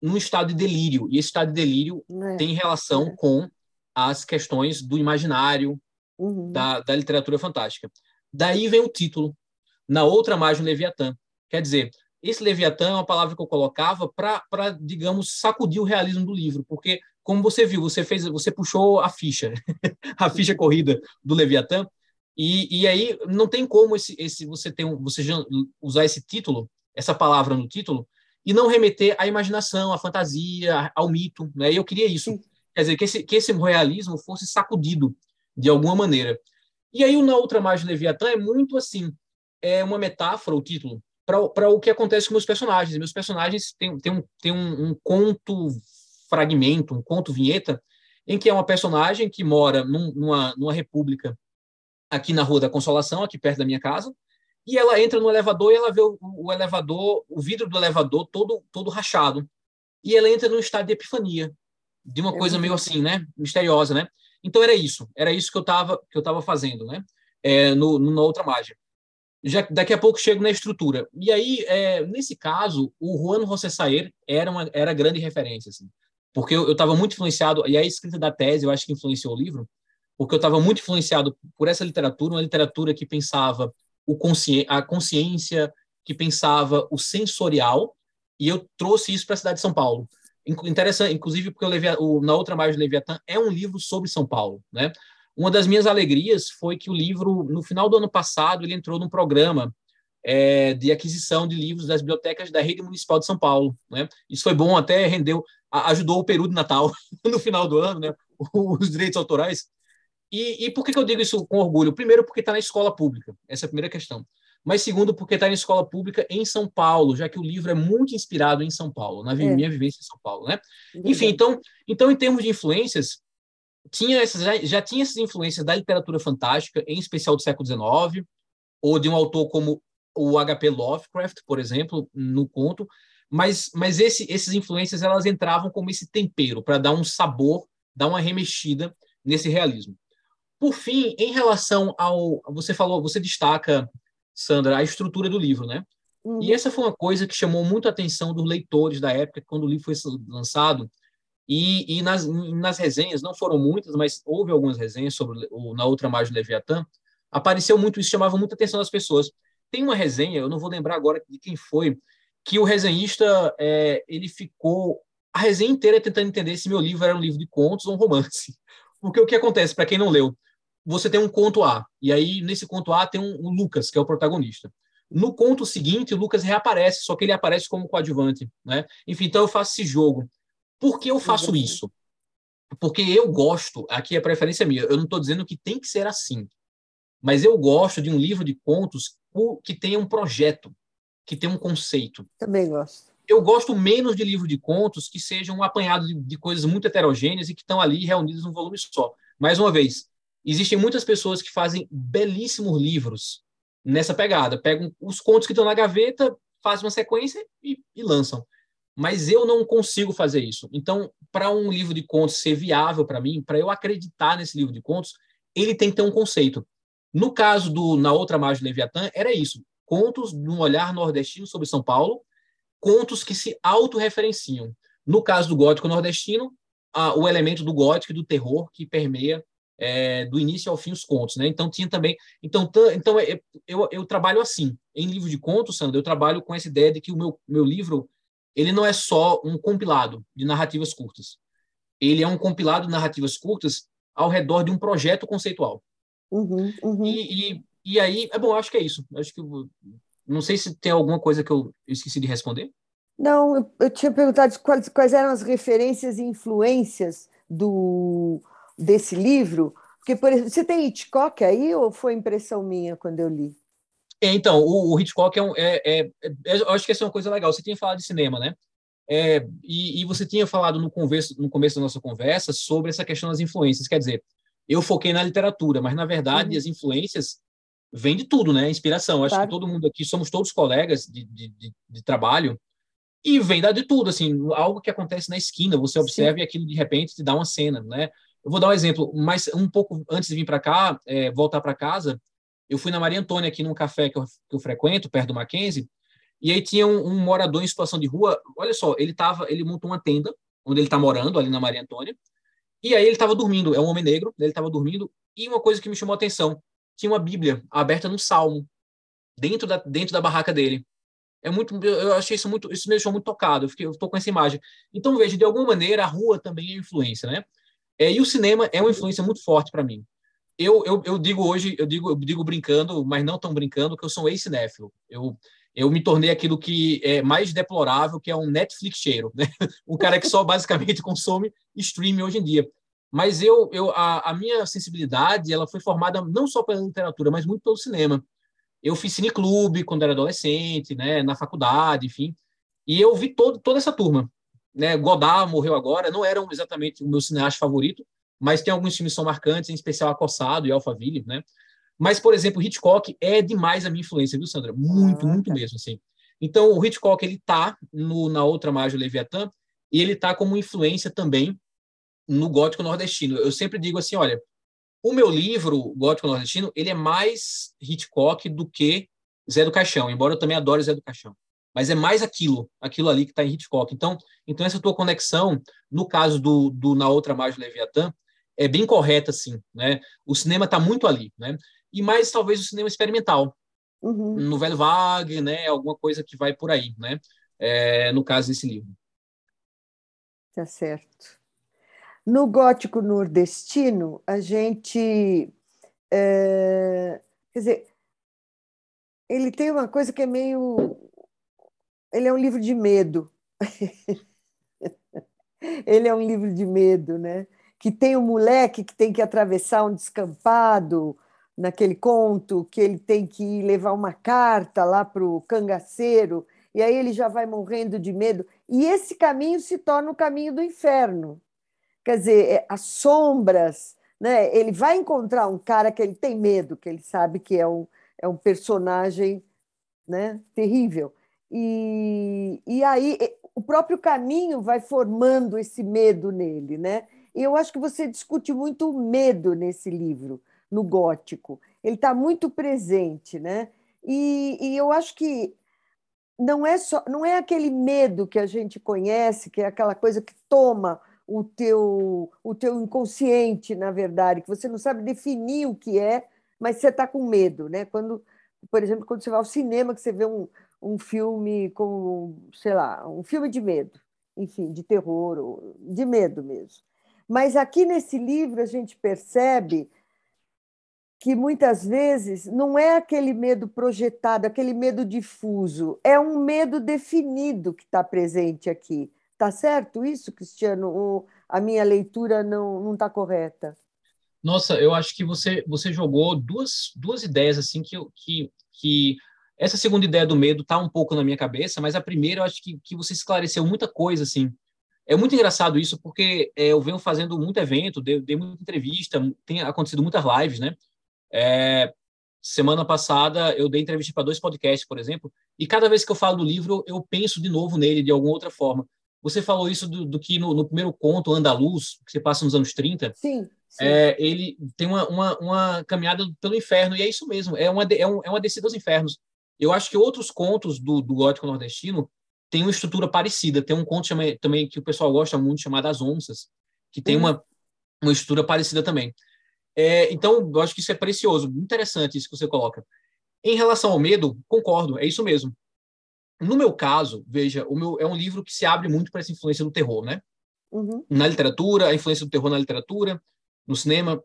num estado de delírio e esse estado de delírio é. tem relação é. com as questões do imaginário uhum. da, da literatura fantástica. Daí vem o título, na outra margem Leviatã. Quer dizer, esse Leviatã é uma palavra que eu colocava para, digamos, sacudir o realismo do livro, porque como você viu, você fez, você puxou a ficha, a ficha corrida do Leviatã, e, e aí não tem como esse, esse você ter um, você usar esse título, essa palavra no título, e não remeter à imaginação, à fantasia, ao mito, né? E eu queria isso, Sim. quer dizer que esse, que esse realismo fosse sacudido de alguma maneira. E aí o na outra margem Leviatã é muito assim, é uma metáfora o título para o que acontece com meus personagens. Meus personagens têm, têm, um, têm um, um conto fragmento, um conto vinheta, em que é uma personagem que mora num, numa, numa república aqui na Rua da Consolação, aqui perto da minha casa, e ela entra no elevador e ela vê o, o, elevador, o vidro do elevador todo, todo rachado. E ela entra num estado de epifania, de uma é coisa meio assim, né? Misteriosa, né? Então era isso, era isso que eu estava que eu tava fazendo, né? É, no, no, na outra mágica. Já, daqui a pouco chego na estrutura. E aí, é, nesse caso, o Juan José Saer era uma era grande referência, assim porque eu estava muito influenciado, e a escrita da tese eu acho que influenciou o livro, porque eu estava muito influenciado por essa literatura, uma literatura que pensava o consci... a consciência, que pensava o sensorial, e eu trouxe isso para a cidade de São Paulo. Interessante, inclusive porque eu levei o, na outra margem do Leviatã é um livro sobre São Paulo, né? Uma das minhas alegrias foi que o livro, no final do ano passado, ele entrou num programa é, de aquisição de livros das bibliotecas da rede municipal de São Paulo. Né? Isso foi bom, até rendeu, ajudou o Peru de Natal no final do ano, né? os direitos autorais. E, e por que, que eu digo isso com orgulho? Primeiro, porque está na escola pública, essa é a primeira questão. Mas segundo, porque está na escola pública em São Paulo, já que o livro é muito inspirado em São Paulo, na é. minha vivência em São Paulo, né? Enfim, então, então em termos de influências, tinha essas, já, já tinha essas influências da literatura fantástica, em especial do século XIX, ou de um autor como o HP Lovecraft, por exemplo, no conto, mas, mas esse, esses influências elas entravam como esse tempero para dar um sabor, dar uma remexida nesse realismo. Por fim, em relação ao você falou, você destaca, Sandra, a estrutura do livro, né? Uhum. E essa foi uma coisa que chamou muito a atenção dos leitores da época quando o livro foi lançado. E, e nas, nas resenhas, não foram muitas, mas houve algumas resenhas sobre o Na Outra Margem do Leviatã, apareceu muito isso, chamava muita atenção das pessoas. Tem uma resenha, eu não vou lembrar agora de quem foi, que o resenhista é, ele ficou a resenha inteira tentando entender se meu livro era um livro de contos ou um romance. Porque o que acontece, para quem não leu, você tem um conto A, e aí nesse conto A tem um, um, Lucas, que é o protagonista. No conto seguinte, o Lucas reaparece, só que ele aparece como coadjuvante. Né? Enfim, então eu faço esse jogo. Por que eu faço isso? Porque eu gosto, aqui é preferência minha, eu não estou dizendo que tem que ser assim, mas eu gosto de um livro de contos que tenha um projeto, que tenha um conceito. Também gosto. Eu gosto menos de livro de contos que sejam um apanhado de, de coisas muito heterogêneas e que estão ali reunidas num volume só. Mais uma vez, Existem muitas pessoas que fazem belíssimos livros nessa pegada. Pegam os contos que estão na gaveta, fazem uma sequência e, e lançam. Mas eu não consigo fazer isso. Então, para um livro de contos ser viável para mim, para eu acreditar nesse livro de contos, ele tem que ter um conceito. No caso do Na Outra Margem do Leviatã, era isso. Contos de um olhar nordestino sobre São Paulo, contos que se autorreferenciam. No caso do gótico nordestino, a, o elemento do gótico e do terror que permeia é, do início ao fim os contos, né? Então tinha também, então então é, eu, eu trabalho assim em livro de contos, Sandra, eu trabalho com essa ideia de que o meu meu livro ele não é só um compilado de narrativas curtas, ele é um compilado de narrativas curtas ao redor de um projeto conceitual. Uhum, uhum. E, e, e, aí, é bom, acho que é isso. Acho que não sei se tem alguma coisa que eu esqueci de responder. Não, eu, tinha perguntado quais, quais eram as referências e influências do desse livro? Porque, por exemplo, você tem Hitchcock aí ou foi impressão minha quando eu li? É, então, o, o Hitchcock é, um, é, é, é, Eu acho que essa é uma coisa legal. Você tinha falado de cinema, né? É, e, e, você tinha falado no, converso, no começo da nossa conversa sobre essa questão das influências. Quer dizer, eu foquei na literatura, mas na verdade uhum. as influências vêm de tudo, né? Inspiração. Acho claro. que todo mundo aqui somos todos colegas de, de, de, de trabalho e vem da de tudo, assim, algo que acontece na esquina, você observa Sim. e aquilo de repente te dá uma cena, né? Eu vou dar um exemplo, mas um pouco antes de vir para cá, é, voltar para casa, eu fui na Maria Antônia, aqui num café que eu, que eu frequento, perto do Mackenzie, e aí tinha um, um, morador em situação de rua. Olha só, ele tava, ele montou uma tenda onde ele está morando, ali na Maria Antônia, e aí ele estava dormindo. É um homem negro, ele estava dormindo, e uma coisa que me chamou a atenção: tinha uma Bíblia aberta no Salmo, dentro da, dentro da barraca dele. É muito, eu achei isso muito, isso me deixou muito tocado. Eu fiquei, eu estou com essa imagem. Então veja, de alguma maneira a rua também é influência, né? É, e o cinema é uma influência muito forte para mim. Eu, eu, eu digo hoje, eu digo, eu digo brincando, mas não tão brincando, que eu sou um ex-cinéfilo. Eu, eu me tornei aquilo que é mais deplorável, que é um Netflix cheiro, né? Um cara que só basicamente consome streaming hoje em dia. Mas eu, eu a, a, minha sensibilidade, ela foi formada não só pela literatura, mas muito pelo cinema. Eu fiz cineclube quando era adolescente, né, na faculdade, enfim. E eu vi todo, toda essa turma né? Godard morreu agora, não era exatamente o meu cineasta favorito, mas tem alguns filmes que são marcantes, em especial Acossado e Alphaville, né? Mas, por exemplo, Hitchcock é demais a minha influência, viu, Sandra? Muito, ah, muito tá. mesmo, assim. Então, o Hitchcock, ele tá no, na outra margem do Leviatã, e ele tá como influência também no gótico nordestino. Eu sempre digo assim, olha, o meu livro, Gótico Nordestino, ele é mais Hitchcock do que Zé do Caixão, embora eu também adore Zé do Caixão mas é mais aquilo, aquilo ali que está em Hitchcock. Então, então essa tua conexão, no caso do, do na outra margem do Leviatã, é bem correta, sim, né? O cinema está muito ali, né? E mais talvez o cinema experimental, uhum. no Velho Wagner, né? Alguma coisa que vai por aí, né? É, no caso desse livro. Tá certo. No gótico nordestino, a gente, é, quer dizer, ele tem uma coisa que é meio ele é um livro de medo. ele é um livro de medo, né? Que tem um moleque que tem que atravessar um descampado naquele conto, que ele tem que levar uma carta lá para o cangaceiro, e aí ele já vai morrendo de medo. E esse caminho se torna o caminho do inferno. Quer dizer, é, as sombras, né? ele vai encontrar um cara que ele tem medo, que ele sabe que é um, é um personagem né? terrível. E, e aí o próprio caminho vai formando esse medo nele, né? E eu acho que você discute muito o medo nesse livro, no gótico. Ele está muito presente, né? E, e eu acho que não é só, não é aquele medo que a gente conhece, que é aquela coisa que toma o teu, o teu inconsciente, na verdade, que você não sabe definir o que é, mas você está com medo, né? Quando, por exemplo, quando você vai ao cinema, que você vê um, um filme com, sei lá, um filme de medo, enfim, de terror, de medo mesmo. Mas aqui nesse livro a gente percebe que muitas vezes não é aquele medo projetado, aquele medo difuso, é um medo definido que está presente aqui. Tá certo isso, Cristiano? Ou a minha leitura não está correta? Nossa, eu acho que você, você jogou duas, duas ideias assim que, que, que essa segunda ideia do medo está um pouco na minha cabeça, mas a primeira eu acho que, que você esclareceu muita coisa, assim. É muito engraçado isso, porque é, eu venho fazendo muito evento, dei, dei, muita entrevista, tem acontecido muitas lives, né? É, semana passada eu dei entrevista para dois podcasts, por exemplo, e cada vez que eu falo do livro, eu penso de novo nele de alguma outra forma. Você falou isso do, do que no, no, primeiro conto, Andaluz, que você passa nos anos 30. Sim. sim. É, ele tem uma, uma, uma, caminhada pelo inferno, e é isso mesmo, é uma, é, um, é uma descida aos infernos. Eu acho que outros contos do, do gótico nordestino têm uma estrutura parecida. Tem um conto chama, também que o pessoal gosta muito, chamado As Onças, que tem uhum. uma, uma estrutura parecida também. É, então, eu acho que isso é precioso, interessante isso que você coloca. Em relação ao medo, concordo, é isso mesmo. No meu caso, veja, o meu é um livro que se abre muito para essa influência do terror, né? Uhum. Na literatura, a influência do terror na literatura, no cinema,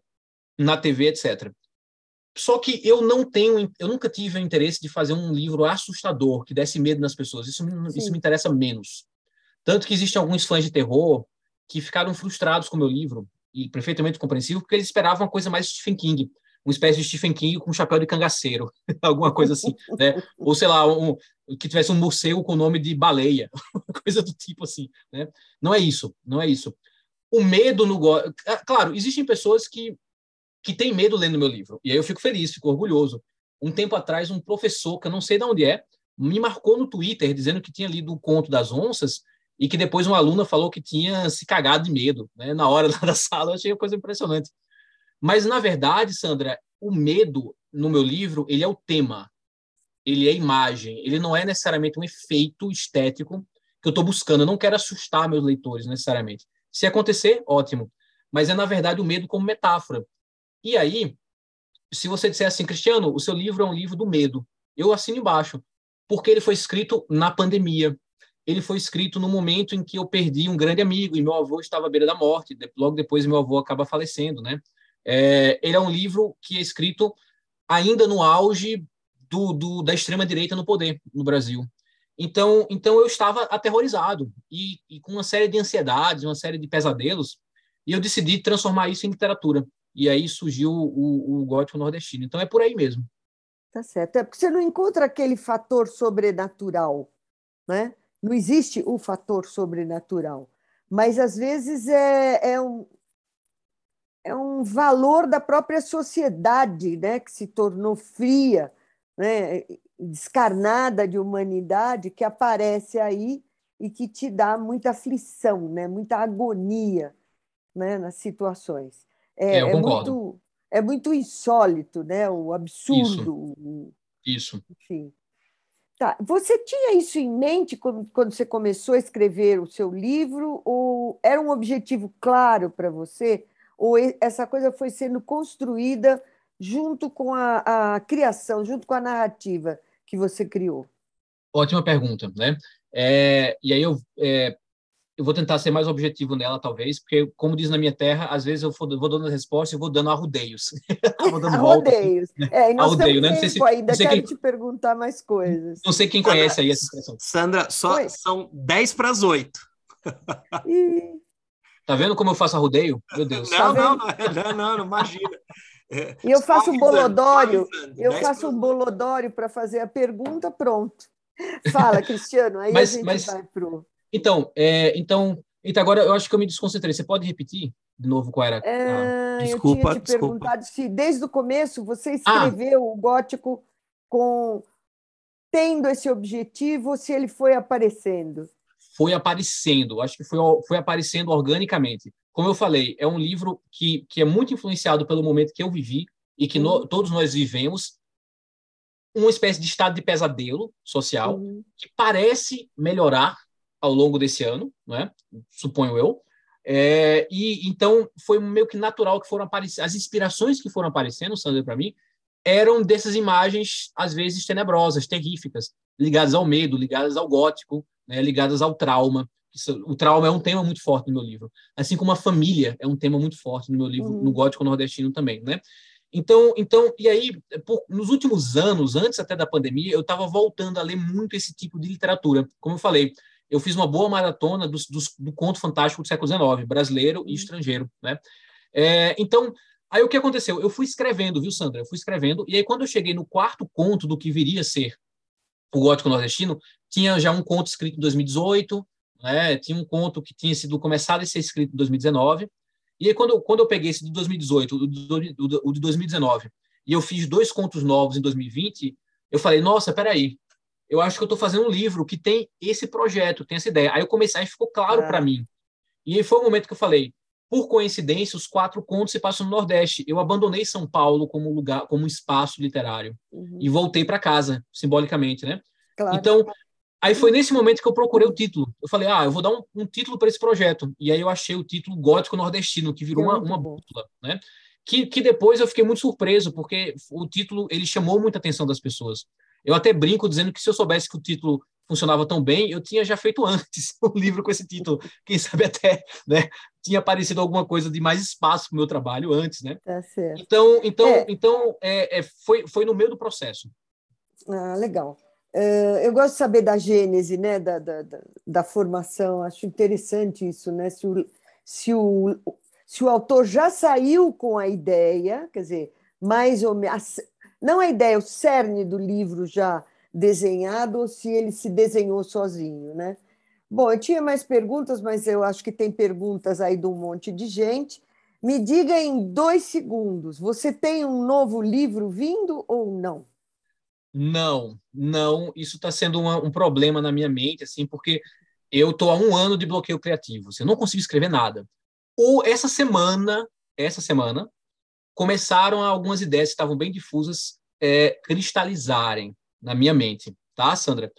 na TV, etc. Só que eu não tenho, eu nunca tive o interesse de fazer um livro assustador, que desse medo nas pessoas. Isso, isso me interessa menos. Tanto que existem alguns fãs de terror que ficaram frustrados com o meu livro, e perfeitamente compreensível, porque eles esperavam uma coisa mais Stephen King, uma espécie de Stephen King com um chapéu de cangaceiro, alguma coisa assim, né? Ou sei lá, um, que tivesse um morcego com o nome de baleia, coisa do tipo assim, né? Não é isso, não é isso. O medo no claro, existem pessoas que que tem medo lendo meu livro. E aí eu fico feliz, fico orgulhoso. Um tempo atrás, um professor, que eu não sei de onde é, me marcou no Twitter dizendo que tinha lido o conto das onças e que depois uma aluna falou que tinha se cagado de medo, né? Na hora da sala, eu achei uma coisa impressionante. Mas na verdade, Sandra, o medo no meu livro, ele é o tema. Ele é imagem, ele não é necessariamente um efeito estético que eu estou buscando. Eu não quero assustar meus leitores necessariamente. Se acontecer, ótimo. Mas é na verdade o medo como metáfora. E aí, se você disser assim, Cristiano, o seu livro é um livro do medo, eu assino embaixo, porque ele foi escrito na pandemia. Ele foi escrito no momento em que eu perdi um grande amigo e meu avô estava à beira da morte. Logo depois, meu avô acaba falecendo, né? É, ele é um livro que é escrito ainda no auge do, do, da extrema direita no poder no Brasil. Então, então eu estava aterrorizado e, e com uma série de ansiedades, uma série de pesadelos, e eu decidi transformar isso em literatura e aí surgiu o, o gótico nordestino. Então é por aí mesmo. Tá certo. É porque você não encontra aquele fator sobrenatural, né? Não existe o fator sobrenatural, mas às vezes é, é um é um valor da própria sociedade, né, que se tornou fria, né, descarnada de humanidade, que aparece aí e que te dá muita aflição, né, muita agonia, né, nas situações. É, é, é muito, é muito insólito, né? O absurdo. Isso. isso. Enfim. Tá. Você tinha isso em mente quando, quando você começou a escrever o seu livro? Ou era um objetivo claro para você? Ou essa coisa foi sendo construída junto com a, a criação, junto com a narrativa que você criou? Ótima pergunta, né? É, e aí eu é, eu vou tentar ser mais objetivo nela, talvez, porque, como diz na minha terra, às vezes eu vou, dando a resposta e vou dando arrodeios. vou dando arrodeios. Volta, né? É, e nós Arrodeio, né? Não sei se, ainda quero quem... te perguntar mais coisas. Não sei quem Sandra, conhece aí essa expressão. Sandra, só Oi? são 10 para as 8. E... Tá vendo como eu faço arrodeio? Meu Deus. Não, tá não, não, não, não, imagina. É, e eu faço um bolodório, eu faço um bolodório para fazer a pergunta, pronto. Fala, Cristiano, aí mas, a gente mas... vai pro então, é, então, então, agora eu acho que eu me desconcentrei. Você pode repetir de novo qual era? É, desculpa, eu tinha te desculpa. perguntado se desde o começo você ah. escreveu ah. o gótico com tendo esse objetivo ou se ele foi aparecendo. Foi aparecendo, acho que foi, foi aparecendo organicamente. Como eu falei, é um livro que, que é muito influenciado pelo momento que eu vivi e que no, uhum. todos nós vivemos, uma espécie de estado de pesadelo social uhum. que parece melhorar ao longo desse ano, não é? suponho eu. É, e então foi meio que natural que foram aparecendo as inspirações que foram aparecendo, Sandra, para mim, eram dessas imagens às vezes tenebrosas, terríficas, ligadas ao medo, ligadas ao gótico, né, ligadas ao trauma. O trauma é um tema muito forte no meu livro, assim como a família é um tema muito forte no meu livro, uhum. no gótico nordestino também, né? Então, então, e aí, por, nos últimos anos, antes até da pandemia, eu estava voltando a ler muito esse tipo de literatura. Como eu falei, eu fiz uma boa maratona do, do, do conto fantástico do século XIX, brasileiro e uhum. estrangeiro, né? É, então, aí o que aconteceu? Eu fui escrevendo, viu, Sandra? Eu fui escrevendo, e aí quando eu cheguei no quarto conto do que viria a ser o gótico nordestino, tinha já um conto escrito em 2018, né? Tinha um conto que tinha sido começado a ser escrito em 2019. E aí, quando eu, quando eu peguei esse de 2018, o de, o de 2019, e eu fiz dois contos novos em 2020, eu falei, nossa, peraí, eu acho que eu estou fazendo um livro que tem esse projeto, tem essa ideia. Aí eu comecei, aí ficou claro para mim. E aí foi o momento que eu falei, por coincidência, os quatro contos se passam no Nordeste. Eu abandonei São Paulo como lugar, como espaço literário uhum. e voltei para casa, simbolicamente, né? Claro. Então, aí foi nesse momento que eu procurei o título. Eu falei, ah, eu vou dar um, um título para esse projeto. E aí eu achei o título Gótico Nordestino, que virou é uma, uma bússola, né? Que, que depois eu fiquei muito surpreso, porque o título ele chamou muita atenção das pessoas. Eu até brinco dizendo que se eu soubesse que o título funcionava tão bem, eu tinha já feito antes um livro com esse título. Quem sabe até, né, tinha aparecido alguma coisa de mais espaço para o meu trabalho antes, né? Tá certo. Então, então, é. então é, é, foi, foi no meio do processo. Ah, legal. Uh, eu gosto de saber da gênese, né, da, da, da, da, formação. Acho interessante isso, né? Se o, se o, se o autor já saiu com a ideia, quer dizer, mais ou menos, não a ideia, o cerne do livro já desenhado, ou se ele se desenhou sozinho, né? Bom, eu tinha mais perguntas, mas eu acho que tem perguntas aí de um monte de gente. Me diga em dois segundos, você tem um novo livro vindo ou não? Não, não. Isso está sendo uma, um problema na minha mente, assim, porque eu estou há um ano de bloqueio criativo. Assim, eu não consigo escrever nada. Ou essa semana, essa semana, começaram algumas ideias que estavam bem difusas é, cristalizarem na minha mente, tá, Sandra?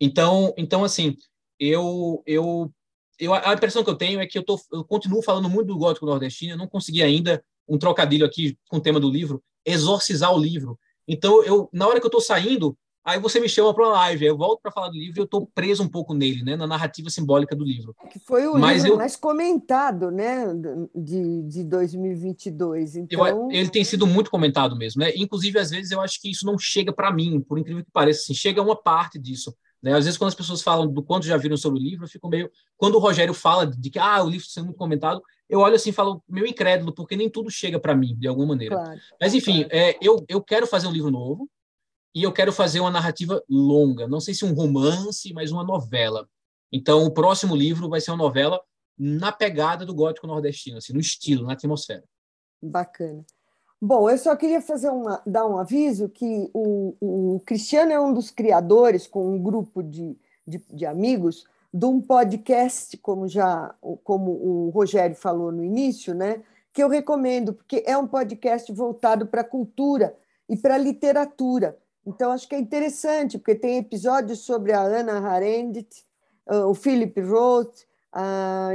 Então, então assim, eu, eu, eu a impressão que eu tenho é que eu, tô, eu continuo falando muito do gótico nordestino, eu não consegui ainda um trocadilho aqui com o tema do livro, exorcizar o livro. Então, eu, na hora que eu estou saindo, aí você me chama para uma live, eu volto para falar do livro e eu estou preso um pouco nele, né, na narrativa simbólica do livro. Que foi o Mas livro eu, mais comentado, né, de, de 2022. Então... Eu, ele tem sido muito comentado mesmo, né? Inclusive, às vezes, eu acho que isso não chega para mim, por incrível que pareça, assim, chega uma parte disso. Né? Às vezes, quando as pessoas falam do quanto já viram sobre o livro, eu fico meio. Quando o Rogério fala de que ah, o livro está sendo muito comentado, eu olho assim e falo, meio incrédulo, porque nem tudo chega para mim, de alguma maneira. Claro, Mas, enfim, claro. é, eu, eu quero fazer um livro novo e eu quero fazer uma narrativa longa. Não sei se um romance, mas uma novela. Então, o próximo livro vai ser uma novela na pegada do gótico nordestino, assim, no estilo, na atmosfera. Bacana. Bom, eu só queria fazer uma, dar um aviso que o, o Cristiano é um dos criadores, com um grupo de, de, de amigos, de um podcast, como já como o Rogério falou no início, né? que eu recomendo, porque é um podcast voltado para a cultura e para a literatura. Então, acho que é interessante, porque tem episódios sobre a Ana Arendt, o Philip Roth,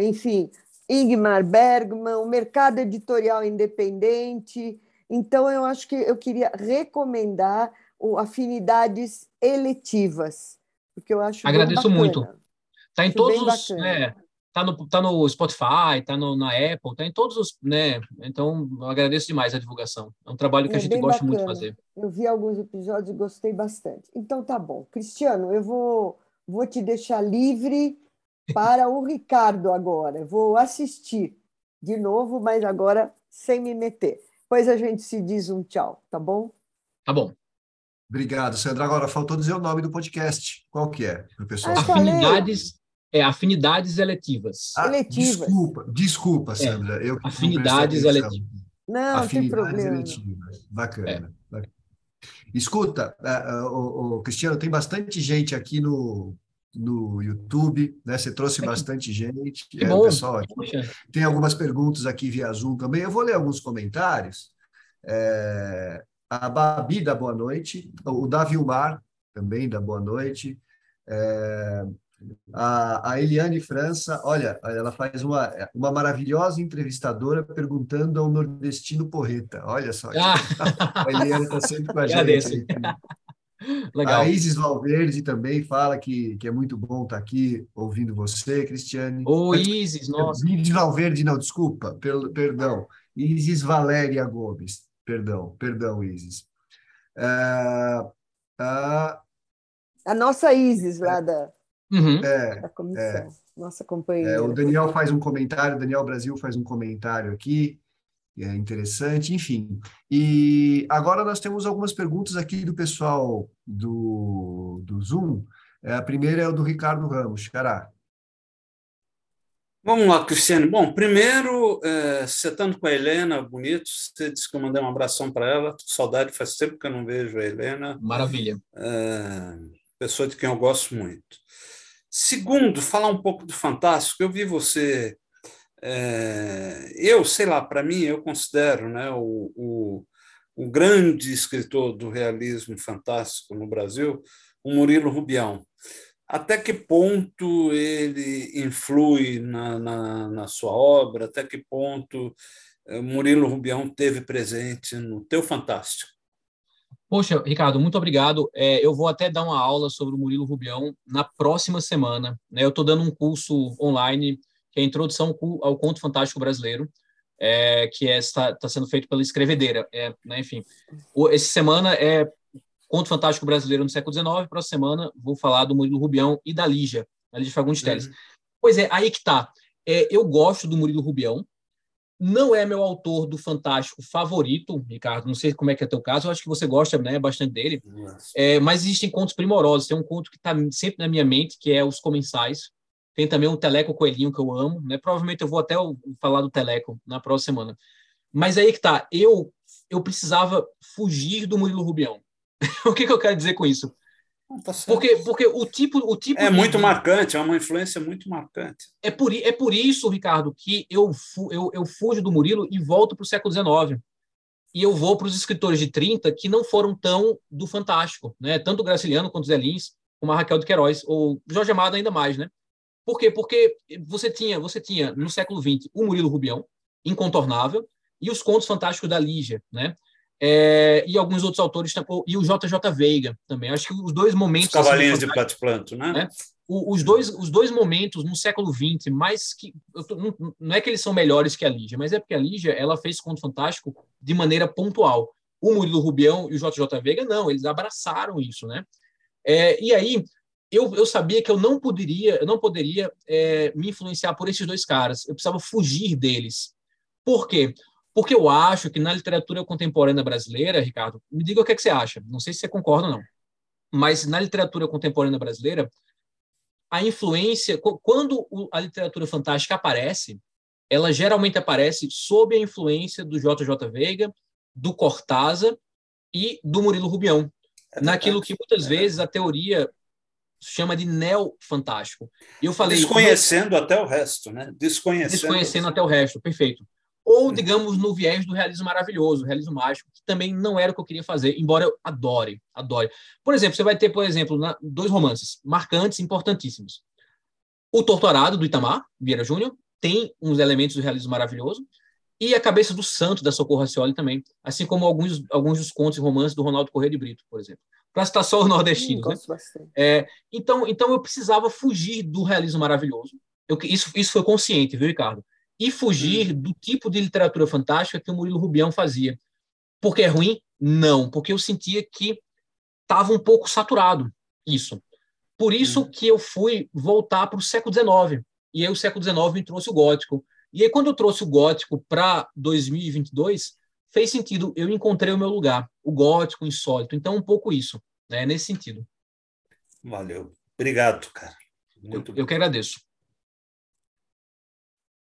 enfim, Ingmar Bergman, o mercado editorial independente. Então, eu acho que eu queria recomendar o Afinidades Eletivas, porque eu acho Agradeço muito. Está em todos os. Né, tá, no, tá no Spotify, tá no, na Apple, tá em todos os. Né, então, eu agradeço demais a divulgação. É um trabalho que é a gente gosta bacana. muito de fazer. Eu vi alguns episódios e gostei bastante. Então, tá bom. Cristiano, eu vou, vou te deixar livre para o Ricardo agora. Eu vou assistir de novo, mas agora sem me meter. Depois a gente se diz um tchau, tá bom? Tá bom. Obrigado, Sandra. Agora faltou dizer o nome do podcast. Qual que é, para o pessoal? Afinidades é, afinidades eletivas. Ah, eletivas. Desculpa, desculpa, é, Sandra. É, eu afinidades eletivas. Não, afinidades tem problema. eletivas. Bacana. É. Escuta, uh, uh, uh, Cristiano, tem bastante gente aqui no, no YouTube, né? Você trouxe bastante gente. Que é, bom. pessoal aqui. Tem algumas perguntas aqui via Zoom também. Eu vou ler alguns comentários. É, a Babi da boa noite, o Davi Umar também da boa noite. É, a, a Eliane França, olha, ela faz uma, uma maravilhosa entrevistadora perguntando ao nordestino Porreta. Olha só, ah. a Eliane está sempre com a gente. Legal. A Isis Valverde também fala que, que é muito bom estar tá aqui ouvindo você, Cristiane. Ô, Isis, nossa. Isis Valverde, não, desculpa, per, perdão. Isis Valéria Gomes, perdão, perdão, Isis. Uh, uh, a nossa Isis lá da, Uhum. É, da comissão, é, nossa companheira. É, o Daniel faz um comentário, o Daniel Brasil faz um comentário aqui, é interessante, enfim. E agora nós temos algumas perguntas aqui do pessoal do, do Zoom. É, a primeira é o do Ricardo Ramos, Xará. Vamos lá, Cristiane. Bom, primeiro, é, você estando com a Helena, bonito, você disse que eu mandei um abração para ela. Saudade, faz tempo que eu não vejo a Helena. Maravilha. É, pessoa de quem eu gosto muito. Segundo, falar um pouco do Fantástico. Eu vi você. É, eu, sei lá, para mim, eu considero né, o, o, o grande escritor do realismo fantástico no Brasil, o Murilo Rubião até que ponto ele influi na, na, na, sua obra, até que ponto eh, Murilo Rubião teve presente no teu Fantástico? Poxa, Ricardo, muito obrigado. É, eu vou até dar uma aula sobre o Murilo Rubião na próxima semana. Né? Eu estou dando um curso online que é a Introdução ao Conto Fantástico Brasileiro, é, que está é, sendo feito pela Escrevedeira. É, né, enfim, essa semana é Conto Fantástico Brasileiro no século XIX. Próxima semana vou falar do Murilo Rubião e da Lígia, a Lígia Fagundes uhum. Teles. Pois é, aí que tá. É, eu gosto do Murilo Rubião. Não é meu autor do Fantástico favorito, Ricardo. Não sei como é que é teu caso. Eu acho que você gosta né, bastante dele. É, mas existem contos primorosos. Tem um conto que está sempre na minha mente, que é Os Comensais. Tem também o Teleco Coelhinho, que eu amo. Né? Provavelmente eu vou até falar do Teleco na próxima semana. Mas aí que tá. Eu, eu precisava fugir do Murilo Rubião. o que, que, eu quero dizer com isso? Tá porque, porque o tipo, o tipo é de... muito marcante, é uma influência muito marcante. É por, é por isso, Ricardo, que eu, eu, eu fujo do Murilo e volto para o século XIX. E eu vou para os escritores de 30 que não foram tão do fantástico, né? Tanto o Graciliano quanto o Zé Lins, como a Raquel de Queiroz, ou Jorge Amado ainda mais, né? Por quê? Porque você tinha, você tinha no século XX o Murilo Rubião, incontornável, e os contos fantásticos da Lígia, né? É, e alguns outros autores, e o JJ Veiga também. Acho que os dois momentos. Os Cavalinhos assim, de Plato Planto, né? né? os, dois, os dois momentos no século XX, mais que. Tô, não, não, é que eles são melhores que a Lígia, mas é porque a Lígia ela fez Conto Fantástico de maneira pontual. O Murilo Rubião e o JJ Veiga, não, eles abraçaram isso, né? É, e aí, eu, eu sabia que eu não poderia, eu não poderia é, me influenciar por esses dois caras. Eu precisava fugir deles. Por quê? Porque eu acho que na literatura contemporânea brasileira, Ricardo, me diga o que, é que você acha, não sei se você concorda ou não, mas na literatura contemporânea brasileira, a influência, quando a literatura fantástica aparece, ela geralmente aparece sob a influência do JJ Veiga, do Cortázar e do Murilo Rubião, é naquilo que muitas é vezes a teoria chama de neo-fantástico. Eu falei desconhecendo até o resto, né? Desconhecendo, desconhecendo até o resto, perfeito ou, digamos, no viés do realismo maravilhoso, realismo mágico, que também não era o que eu queria fazer, embora eu adore, adore. Por exemplo, você vai ter, por exemplo, dois romances marcantes, importantíssimos. O Torturado, do Itamar Vieira Júnior, tem uns elementos do realismo maravilhoso, e A Cabeça do Santo, da Socorro Racioli também, assim como alguns, alguns dos contos e romances do Ronaldo Corrêa de Brito, por exemplo. Para citar só o nordestino. Hum, né? é, então, então eu precisava fugir do realismo maravilhoso. Eu, isso, isso foi consciente, viu, Ricardo? E fugir do tipo de literatura fantástica que o Murilo Rubião fazia. Porque é ruim? Não, porque eu sentia que estava um pouco saturado isso. Por isso uhum. que eu fui voltar para o século XIX. E aí o século XIX me trouxe o gótico. E aí quando eu trouxe o gótico para 2022, fez sentido. Eu encontrei o meu lugar, o gótico, o insólito. Então um pouco isso, né, nesse sentido. Valeu. Obrigado, cara. Muito eu, eu que agradeço.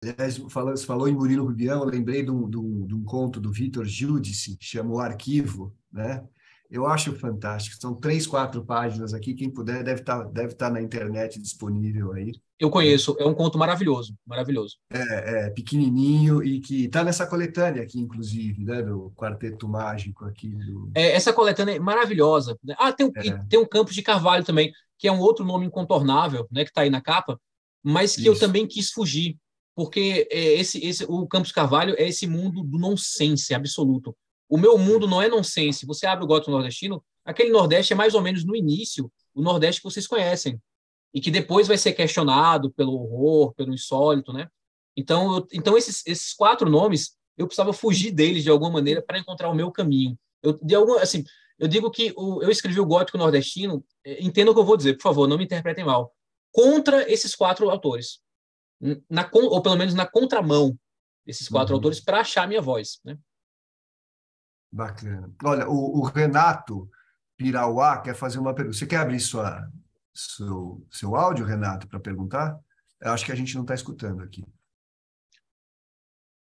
Aliás, falou, você falou em Murilo Rubião, eu lembrei de um, de um, de um conto do Vitor Giudice, que chama O Arquivo, né? Eu acho fantástico. São três, quatro páginas aqui. Quem puder deve estar, tá, deve tá na internet disponível aí. Eu conheço. É um conto maravilhoso, maravilhoso. É, é pequenininho e que está nessa coletânea aqui, inclusive, né, do Quarteto Mágico aqui. Do... É, essa coletânea é maravilhosa. Ah, tem, um, é. tem um Campos de Carvalho também, que é um outro nome incontornável, né, que está aí na capa, mas que Isso. eu também quis fugir porque é, esse, esse, o Campos Carvalho é esse mundo do nonsense absoluto. O meu mundo não é nonsense. Você abre o Gótico Nordestino, aquele Nordeste é mais ou menos no início, o Nordeste que vocês conhecem, e que depois vai ser questionado pelo horror, pelo insólito, né? Então, eu, então esses, esses quatro nomes, eu precisava fugir deles de alguma maneira para encontrar o meu caminho. Eu, de algum, assim, eu digo que o, eu escrevi o Gótico Nordestino, é, entenda o que eu vou dizer, por favor, não me interpretem mal, contra esses quatro autores na, ou pelo menos na contramão desses quatro uhum. autores para achar a minha voz. Né? Bacana. Olha, o, o, Renato Pirauá quer fazer uma pergunta. Você quer abrir sua, seu, seu áudio, Renato, para perguntar? Eu acho que a gente não está escutando aqui.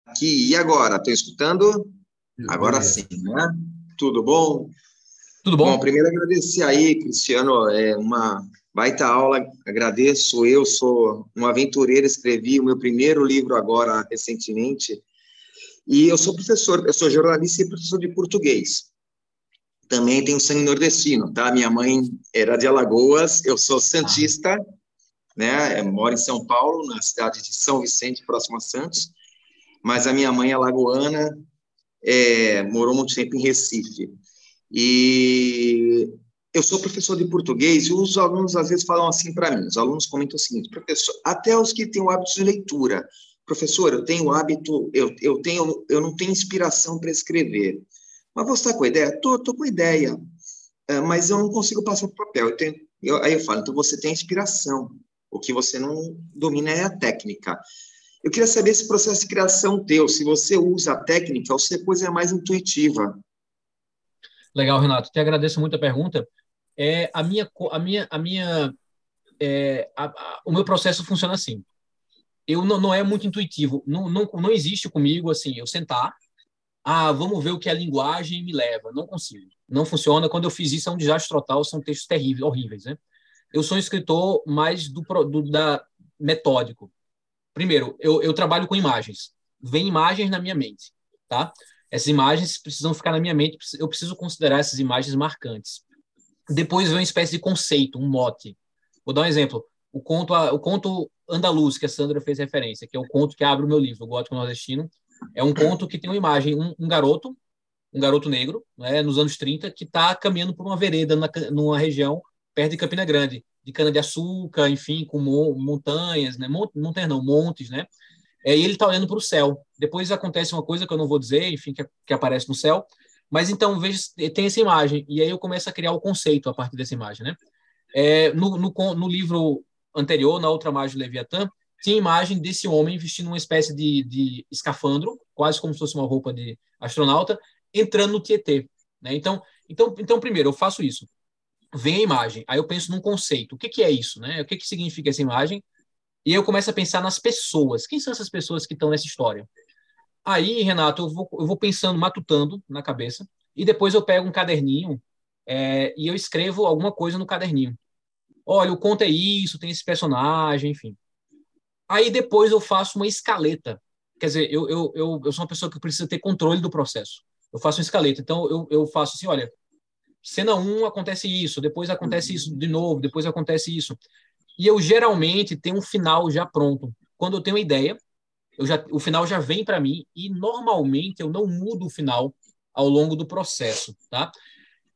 Aqui, e agora? Estou escutando? Agora sim, né? Tudo bom? Tudo bom? Bom, primeiro agradecer aí, Cristiano, é uma baita aula, agradeço. Eu sou um aventureiro, escrevi o meu primeiro livro agora, recentemente, e eu sou professor, eu sou jornalista e professor de português. Também tenho sangue nordestino, tá? Minha mãe era de Alagoas, eu sou santista, né? Eu moro em São Paulo, na cidade de São Vicente, próximo a Santos, mas a minha mãe é lagoana, é, morou muito tempo em Recife. E eu sou professor de português e os alunos às vezes falam assim para mim, os alunos comentam o seguinte, professor, até os que têm o hábito de leitura, professor, eu tenho hábito, eu, eu, tenho, eu não tenho inspiração para escrever. Mas você está com ideia? Tô, tô com ideia, é, mas eu não consigo passar para o papel. Eu tenho, eu, aí eu falo, então você tem inspiração. O que você não domina é a técnica. Eu queria saber esse processo de criação teu, se você usa a técnica ou se a coisa é mais intuitiva. Legal, Renato. Te agradeço muito a pergunta. É, a minha, a minha, a minha, é, a, a, o meu processo funciona assim eu não, não é muito intuitivo. Não, não, não existe comigo assim, eu sentar, ah, vamos ver o que a linguagem me leva. Não consigo. Não funciona. Quando eu fiz isso, é um desastre total, são textos terríveis, horríveis, né? Eu sou um escritor mais do, do da metódico. Primeiro, eu, eu trabalho com imagens. Vem imagens na minha mente, tá? Essas imagens precisam ficar na minha mente, eu preciso considerar essas imagens marcantes. Depois vem uma espécie de conceito, um mote. Vou dar um exemplo. O conto, o conto andaluz, que a Sandra fez referência, que é o conto que abre o meu livro, o Gótico Nordestino. É um conto que tem uma imagem, um, um garoto, um garoto negro, né, nos anos 30, que está caminhando por uma vereda na, numa região perto de Campina Grande, de cana-de-açúcar, enfim, com montanhas, né, montanhas não, montes, né, é, e ele está olhando para o céu. Depois acontece uma coisa que eu não vou dizer, enfim, que, que aparece no céu, mas então veja, tem essa imagem, e aí eu começo a criar o conceito a partir dessa imagem, né. É, no, no, no livro anterior, na outra margem do Leviatã, tinha imagem desse homem vestindo uma espécie de, de escafandro, quase como se fosse uma roupa de astronauta, entrando no Tietê. Né? Então, então, então, primeiro, eu faço isso. Vem a imagem, aí eu penso num conceito. O que, que é isso? Né? O que, que significa essa imagem? E eu começo a pensar nas pessoas. Quem são essas pessoas que estão nessa história? Aí, Renato, eu vou, eu vou pensando, matutando na cabeça, e depois eu pego um caderninho é, e eu escrevo alguma coisa no caderninho olha, o conto é isso, tem esse personagem, enfim. Aí depois eu faço uma escaleta. Quer dizer, eu, eu, eu, eu sou uma pessoa que precisa ter controle do processo. Eu faço uma escaleta. Então, eu, eu faço assim, olha, cena 1 um, acontece isso, depois acontece isso de novo, depois acontece isso. E eu geralmente tenho um final já pronto. Quando eu tenho uma ideia, eu já, o final já vem para mim e normalmente eu não mudo o final ao longo do processo, tá?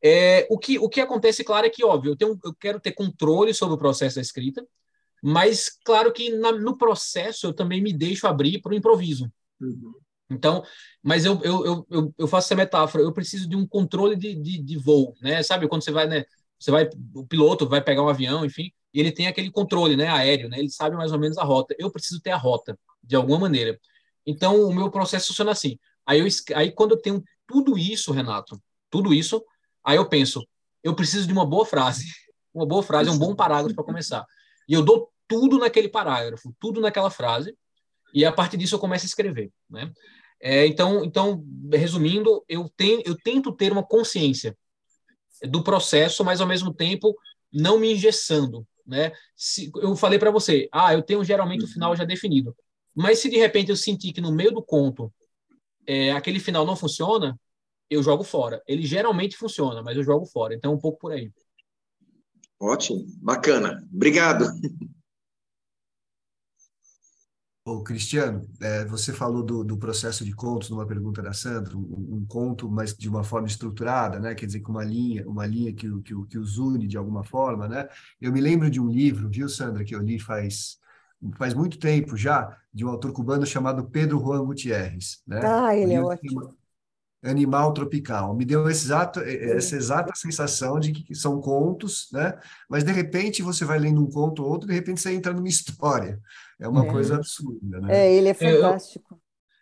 É, o, que, o que acontece, claro, é que, óbvio, eu, tenho, eu quero ter controle sobre o processo da escrita, mas, claro que na, no processo eu também me deixo abrir para o improviso. Uhum. Então, mas eu, eu, eu, eu faço essa metáfora, eu preciso de um controle de, de, de voo, né? Sabe, quando você vai, né? Você vai, o piloto vai pegar um avião, enfim, e ele tem aquele controle, né, aéreo, né? Ele sabe mais ou menos a rota. Eu preciso ter a rota, de alguma maneira. Então, o meu processo funciona assim. Aí, eu, aí quando eu tenho tudo isso, Renato, tudo isso, Aí eu penso, eu preciso de uma boa frase. Uma boa frase um bom parágrafo para começar. E eu dou tudo naquele parágrafo, tudo naquela frase, e a partir disso eu começo a escrever. Né? É, então, então, resumindo, eu, tenho, eu tento ter uma consciência do processo, mas ao mesmo tempo não me engessando. Né? Se, eu falei para você, ah, eu tenho geralmente o final já definido. Mas se de repente eu sentir que no meio do conto é, aquele final não funciona, eu jogo fora. Ele geralmente funciona, mas eu jogo fora. Então, é um pouco por aí. Ótimo, bacana. Obrigado. Ô, Cristiano, é, você falou do, do, processo de contos numa pergunta da Sandra, um, um, conto, mas de uma forma estruturada, né? Quer dizer, com uma linha, uma linha que, que, que os une de alguma forma, né? Eu me lembro de um livro, viu, Sandra, que eu li faz faz muito tempo já, de um autor cubano chamado Pedro Juan Gutierrez. Né? Ah, ele é ótimo animal tropical. Me deu exato, essa exata sensação de que são contos, né? Mas de repente você vai lendo um conto ou outro, de repente você entra numa história. É uma é. coisa absurda, né? É, ele é fantástico.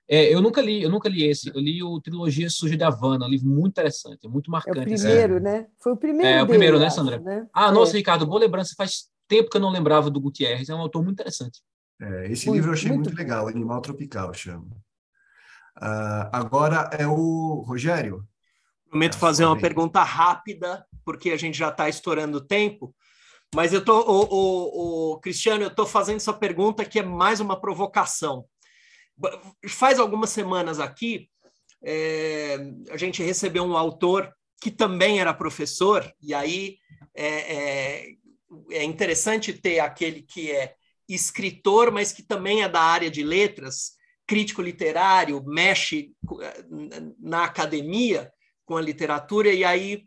É, eu, é, eu nunca li, eu nunca li esse. Eu li o Trilogia Suja de Havana, um livro muito interessante, muito marcante. É o primeiro, assim. né? Foi o primeiro. É, o primeiro, né, Sandra? Né? Ah, nossa, é. Ricardo, boa lembrança. Faz tempo que eu não lembrava do Gutierrez. É um autor muito interessante. É, esse muito, livro eu achei muito, muito legal, Animal Tropical chama. Uh, agora é o Rogério. Prometo é fazer uma pergunta rápida, porque a gente já está estourando o tempo. Mas eu tô, o, o, o Cristiano, eu estou fazendo essa pergunta que é mais uma provocação. Faz algumas semanas aqui, é, a gente recebeu um autor que também era professor, e aí é, é, é interessante ter aquele que é escritor, mas que também é da área de letras, crítico literário, mexe na academia com a literatura, e aí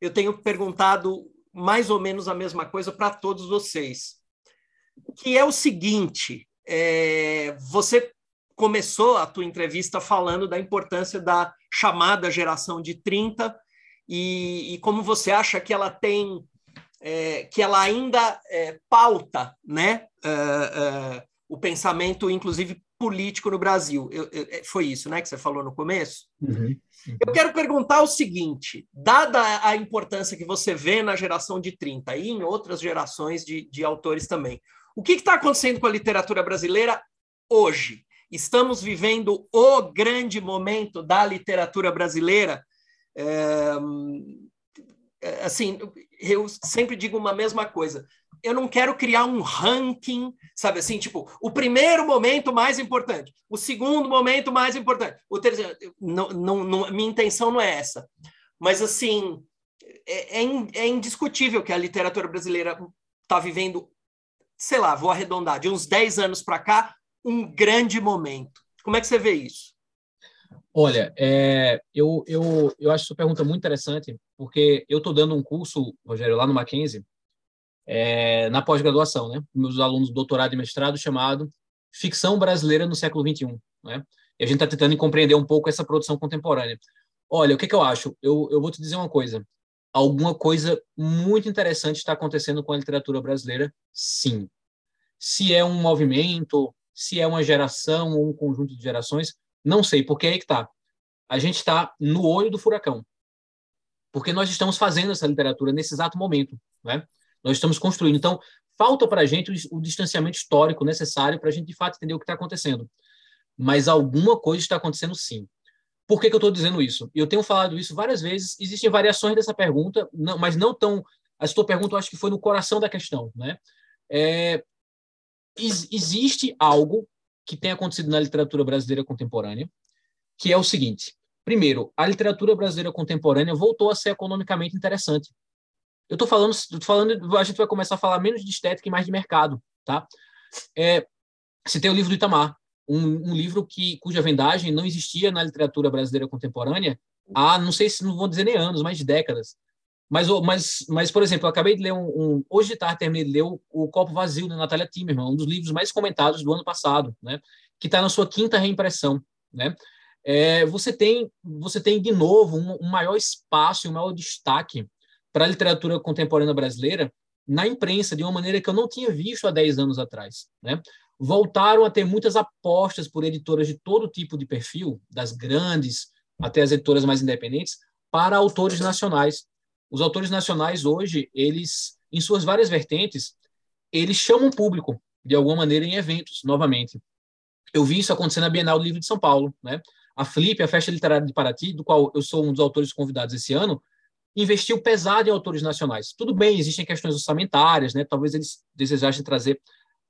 eu tenho perguntado mais ou menos a mesma coisa para todos vocês, que é o seguinte: é, você começou a tua entrevista falando da importância da chamada geração de 30 e, e como você acha que ela tem é, que ela ainda é, pauta né, uh, uh, o pensamento, inclusive político no Brasil. Eu, eu, é, foi isso né, que você falou no começo? Uhum, uhum. Eu quero perguntar o seguinte: dada a importância que você vê na geração de 30 e em outras gerações de, de autores também, o que está acontecendo com a literatura brasileira hoje? Estamos vivendo o grande momento da literatura brasileira. É, assim, eu sempre digo uma mesma coisa. Eu não quero criar um ranking, sabe assim, tipo, o primeiro momento mais importante, o segundo momento mais importante, o terceiro. Não, não, não minha intenção não é essa. Mas, assim, é, é, é indiscutível que a literatura brasileira está vivendo, sei lá, vou arredondar, de uns 10 anos para cá, um grande momento. Como é que você vê isso? Olha, é, eu, eu, eu acho essa pergunta muito interessante, porque eu estou dando um curso, Rogério, lá no Mackenzie, é, na pós-graduação, né? Meus alunos doutorado e mestrado, chamado Ficção Brasileira no Século XXI, né? E a gente está tentando compreender um pouco essa produção contemporânea. Olha, o que, que eu acho? Eu, eu vou te dizer uma coisa. Alguma coisa muito interessante está acontecendo com a literatura brasileira, sim. Se é um movimento, se é uma geração ou um conjunto de gerações, não sei, porque aí que tá. A gente está no olho do furacão. Porque nós estamos fazendo essa literatura nesse exato momento, né? Nós estamos construindo. Então, falta para a gente o, o, distanciamento histórico necessário para a gente, de fato, entender o que está acontecendo. Mas alguma coisa está acontecendo sim. Por que, que eu estou dizendo isso? Eu tenho falado isso várias vezes, existem variações dessa pergunta, não, mas não tão. A sua pergunta, eu acho que foi no coração da questão. Né? É, existe algo que tem acontecido na literatura brasileira contemporânea, que é o seguinte: primeiro, a literatura brasileira contemporânea voltou a ser economicamente interessante. Eu estou falando, tô falando, a gente vai começar a falar menos de estética e mais de mercado, tá? É, citei o livro do Itamar, um, um, livro que cuja vendagem não existia na literatura brasileira contemporânea há, não sei se não vou dizer nem anos, mas décadas. Mas, mas, mas, por exemplo, eu acabei de ler um, um hoje de tarde terminei de ler o, o Copo Vazio da Natália Timmerman, um dos livros mais comentados do ano passado, né? Que está na sua quinta reimpressão, né? É, você tem você tem de novo um, um maior espaço, um maior destaque para a literatura contemporânea brasileira na imprensa de uma maneira que eu não tinha visto há 10 anos atrás, né? Voltaram a ter muitas apostas por editoras de todo tipo de perfil, das grandes até as editoras mais independentes, para autores nacionais os autores nacionais hoje, eles, em suas várias vertentes, eles chamam o público de alguma maneira em eventos, novamente. Eu vi isso acontecer na Bienal do Livro de São Paulo, né? A Flip, a Festa Literária de Paraty, do qual eu sou um dos autores convidados esse ano, investiu pesado em autores nacionais. Tudo bem, existem questões orçamentárias, né? Talvez eles desejassem trazer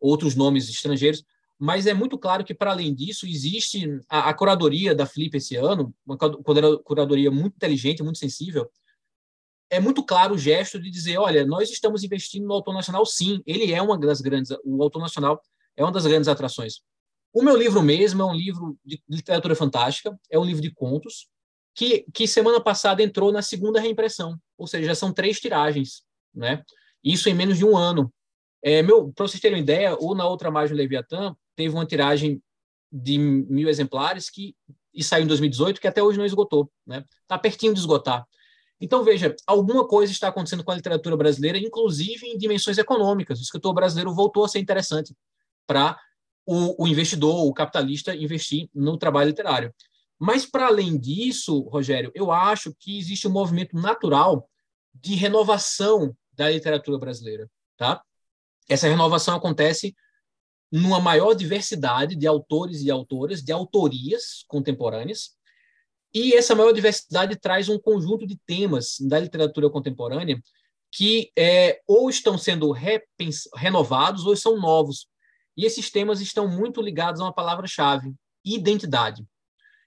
outros nomes estrangeiros, mas é muito claro que, para além disso, existe a, a, curadoria da Flip esse ano, uma curadoria muito inteligente, muito sensível, é muito claro o gesto de dizer, olha, nós estamos investindo no autor nacional, sim, ele é uma das grandes, o autor nacional é uma das grandes atrações. O meu livro mesmo é um livro de literatura fantástica, é um livro de contos, que, que semana passada entrou na segunda reimpressão, ou seja, já são três tiragens, né? Isso em menos de um ano. É, meu, para vocês terem uma ideia, ou na outra margem do Leviatã, teve uma tiragem de mil exemplares que e saiu em 2018, que até hoje não esgotou, né? Está pertinho de esgotar. Então, veja, alguma coisa está acontecendo com a literatura brasileira, inclusive em dimensões econômicas. O escritor brasileiro voltou a ser interessante para o, o, investidor, o capitalista, investir no trabalho literário. Mas, para além disso, Rogério, eu acho que existe um movimento natural de renovação da literatura brasileira. Tá? Essa renovação acontece numa maior diversidade de autores e autoras, de autorias contemporâneas, e essa maior diversidade traz um conjunto de temas da literatura contemporânea que é, ou estão sendo renovados ou são novos. E esses temas estão muito ligados a uma palavra-chave: identidade.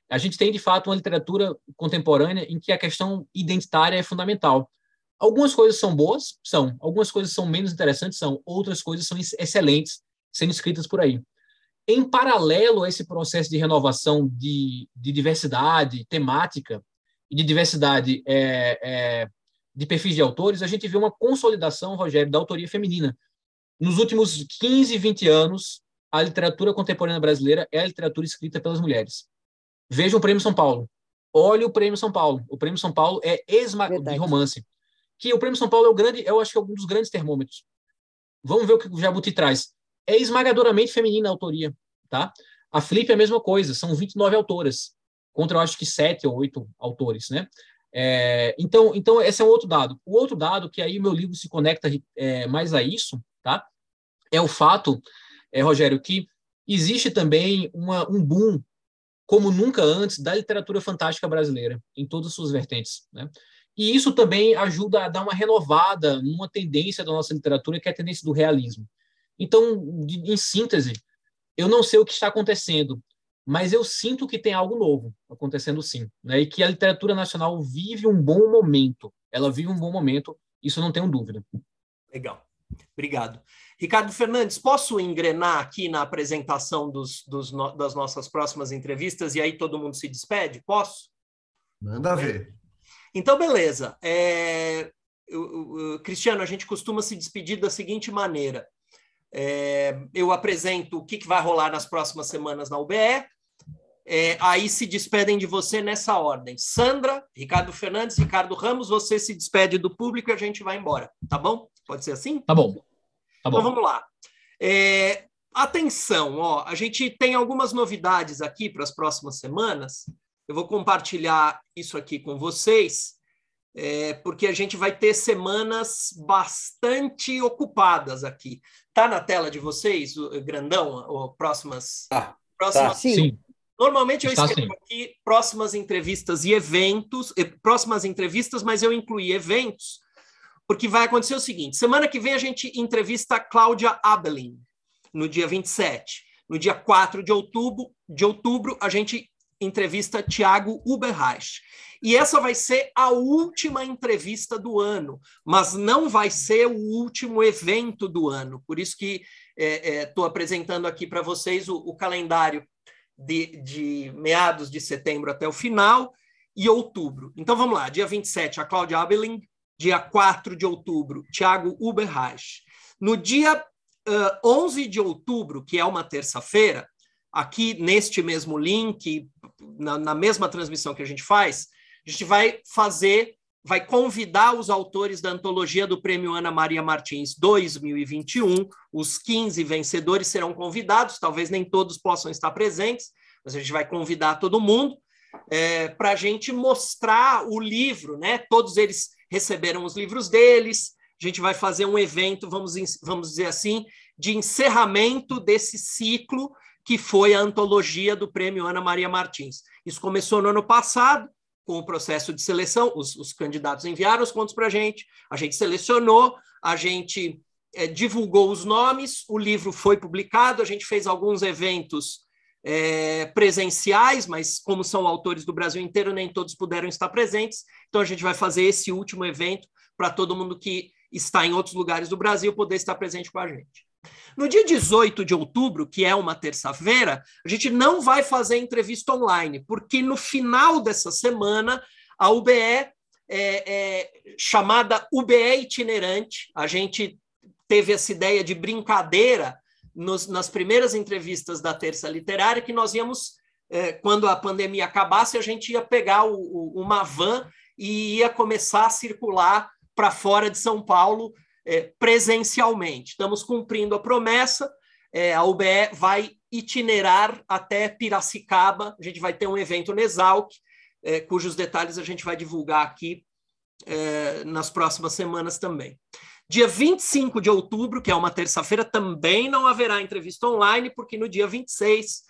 A gente tem, de fato, uma literatura contemporânea em que a questão identitária é fundamental. Algumas coisas são boas, são. Algumas coisas são menos interessantes, são. Outras coisas são excelentes, sendo escritas por aí. Em paralelo a esse processo de renovação de, de diversidade temática e de diversidade é, é, de perfis de autores, a gente vê uma consolidação, Rogério, da autoria feminina. Nos últimos 15, 20 anos, a literatura contemporânea brasileira é a literatura escrita pelas mulheres. Veja o Prêmio São Paulo. Olhe o Prêmio São Paulo. O Prêmio São Paulo é esmagador de romance. Que o Prêmio São Paulo é o grande, eu acho que é um dos grandes termômetros. Vamos ver o que o Jabuti traz é esmagadoramente feminina a autoria, tá? A Flip é a mesma coisa, são 29 autoras, contra eu acho que sete ou oito autores, né? É, então, então, esse é um outro dado. O outro dado, que aí o meu livro se conecta é, mais a isso, tá? É o fato, é, Rogério, que existe também uma, um boom, como nunca antes, da literatura fantástica brasileira, em todas as suas vertentes, né? E isso também ajuda a dar uma renovada numa tendência da nossa literatura, que é a tendência do realismo. Então, em síntese, eu não sei o que está acontecendo, mas eu sinto que tem algo novo acontecendo sim, né? E que a literatura nacional vive um bom momento. Ela vive um bom momento, isso eu não tenho dúvida. Legal. Obrigado. Ricardo Fernandes, posso engrenar aqui na apresentação dos, dos das nossas próximas entrevistas e aí todo mundo se despede? Posso? Manda ver. Então, beleza. É, eu, eu, Cristiano, a gente costuma se despedir da seguinte maneira: é, eu apresento o que, que vai rolar nas próximas semanas na UBE. É, aí se despedem de você nessa ordem. Sandra, Ricardo Fernandes, Ricardo Ramos, você se despede do público e a gente vai embora, tá bom? Pode ser assim? Tá bom. Tá bom. Então vamos lá. É, atenção, ó, a gente tem algumas novidades aqui para as próximas semanas. Eu vou compartilhar isso aqui com vocês é, porque a gente vai ter semanas bastante ocupadas aqui. Tá na tela de vocês, o grandão, o próximas. Ah, próximas... Tá. Sim. Normalmente eu escrevo sim. aqui próximas entrevistas e eventos, próximas entrevistas, mas eu incluí eventos, porque vai acontecer o seguinte: semana que vem a gente entrevista a Cláudia Abelin, no dia 27. No dia 4 de outubro, de outubro a gente entrevista Tiago Uberreich. E essa vai ser a última entrevista do ano, mas não vai ser o último evento do ano. Por isso que estou é, é, apresentando aqui para vocês o, o calendário de, de, meados de setembro até o final e outubro. Então vamos lá, dia 27, a Cláudia Abeling, dia 4 de outubro, Tiago Uberreich. No dia uh, 11 de outubro, que é uma terça-feira, aqui neste mesmo link, na, na mesma transmissão que a gente faz, a gente vai fazer, vai convidar os autores da antologia do Prêmio Ana Maria Martins 2021. Os 15 vencedores serão convidados, talvez nem todos possam estar presentes, mas a gente vai convidar todo mundo é, para a gente mostrar o livro, né? Todos eles receberam os livros deles. A gente vai fazer um evento, vamos, vamos dizer assim, de encerramento desse ciclo que foi a antologia do Prêmio Ana Maria Martins. Isso começou no ano passado, com o processo de seleção, os, os candidatos enviaram os contos para a gente, a gente selecionou, a gente é, divulgou os nomes, o livro foi publicado, a gente fez alguns eventos é, presenciais, mas como são autores do Brasil inteiro, nem todos puderam estar presentes, então a gente vai fazer esse último evento para todo mundo que está em outros lugares do Brasil poder estar presente com a gente. No dia 18 de outubro, que é uma terça-feira, a gente não vai fazer entrevista online, porque no final dessa semana, a UBE, é, é, chamada UBE itinerante, a gente teve essa ideia de brincadeira nos, nas primeiras entrevistas da Terça Literária, que nós íamos, é, quando a pandemia acabasse, a gente ia pegar o, o, uma van e ia começar a circular para fora de São Paulo é, presencialmente. Estamos cumprindo a promessa. É, a UBE vai itinerar até Piracicaba. A gente vai ter um evento no Exalc, cujos detalhes a gente vai divulgar aqui nas próximas semanas também. Dia 25 de outubro, que é uma terça-feira, também não haverá entrevista online, porque no dia 26,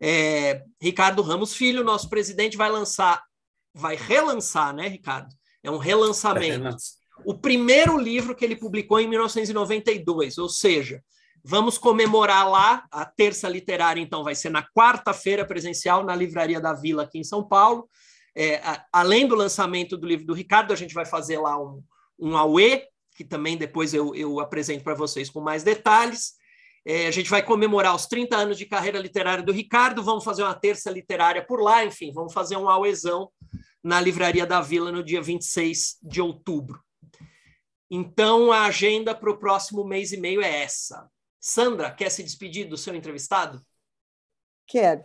é, Ricardo Ramos Filho, nosso presidente, vai lançar, vai relançar, né, Ricardo? É um relançamento. O primeiro livro que ele publicou em 1992, ou seja, vamos comemorar lá a terça literária, então vai ser na quarta-feira presencial na Livraria da Vila aqui em São Paulo. É, a, além do lançamento do livro do Ricardo, a gente vai fazer lá um, um AUE, que também depois eu, eu apresento para vocês com mais detalhes. É, a gente vai comemorar os 30 anos de carreira literária do Ricardo, vamos fazer uma terça literária por lá, enfim, vamos fazer um auezão na Livraria da Vila no dia 26 de outubro. Então, a agenda para o próximo mês e meio é essa. Sandra, quer se despedir do seu entrevistado? Quero.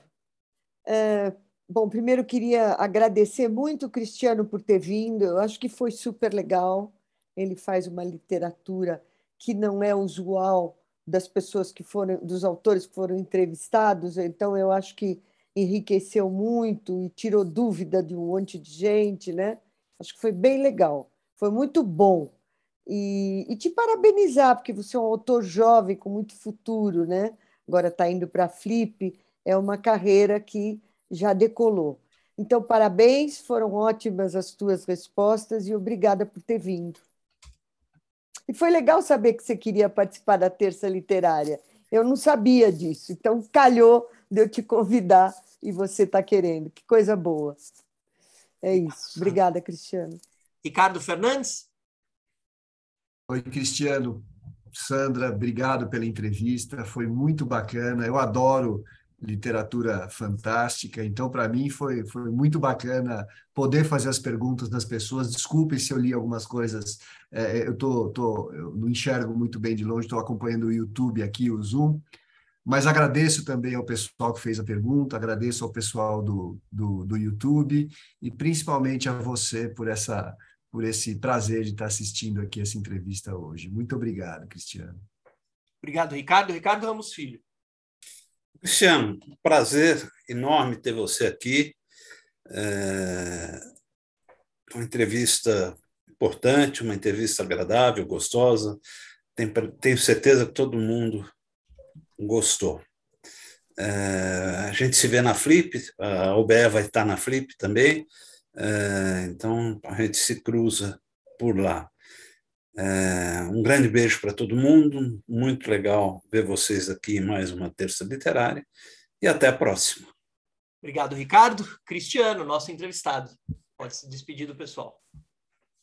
É, bom, primeiro queria agradecer muito o Cristiano por ter vindo, eu acho que foi super legal ele faz uma literatura que não é usual das pessoas que foram, dos autores que foram entrevistados, então eu acho que enriqueceu muito e tirou dúvida de um monte de gente, né? Acho que foi bem legal, foi muito bom. E, e te parabenizar, porque você é um autor jovem com muito futuro, né? Agora está indo para a Flip, é uma carreira que já decolou. Então, parabéns, foram ótimas as tuas respostas e obrigada por ter vindo. E foi legal saber que você queria participar da terça literária. Eu não sabia disso, então calhou de eu te convidar e você está querendo. Que coisa boa. É isso. Obrigada, Cristiano. Ricardo Fernandes? Oi, Cristiano. Sandra, obrigado pela entrevista. Foi muito bacana. Eu adoro literatura fantástica. Então, para mim, foi, foi muito bacana poder fazer as perguntas das pessoas. Desculpe se eu li algumas coisas, é, eu, tô, tô, eu não enxergo muito bem de longe, estou acompanhando o YouTube aqui, o Zoom, mas agradeço também ao pessoal que fez a pergunta, agradeço ao pessoal do, do, do YouTube e principalmente a você por essa por esse prazer de estar assistindo aqui essa entrevista hoje. Muito obrigado, Cristiano. Obrigado, Ricardo. Ricardo Ramos Filho. Cristiano, prazer enorme ter você aqui. É uma entrevista importante, uma entrevista agradável, gostosa. Tenho certeza que todo mundo gostou. É, a gente se vê na Flip, a OBE vai estar na Flip também, é, então a gente se cruza por lá. É, um grande beijo para todo mundo, muito legal ver vocês aqui em mais uma terça literária e até a próxima. Obrigado, Ricardo. Cristiano, nosso entrevistado, pode se despedir do pessoal.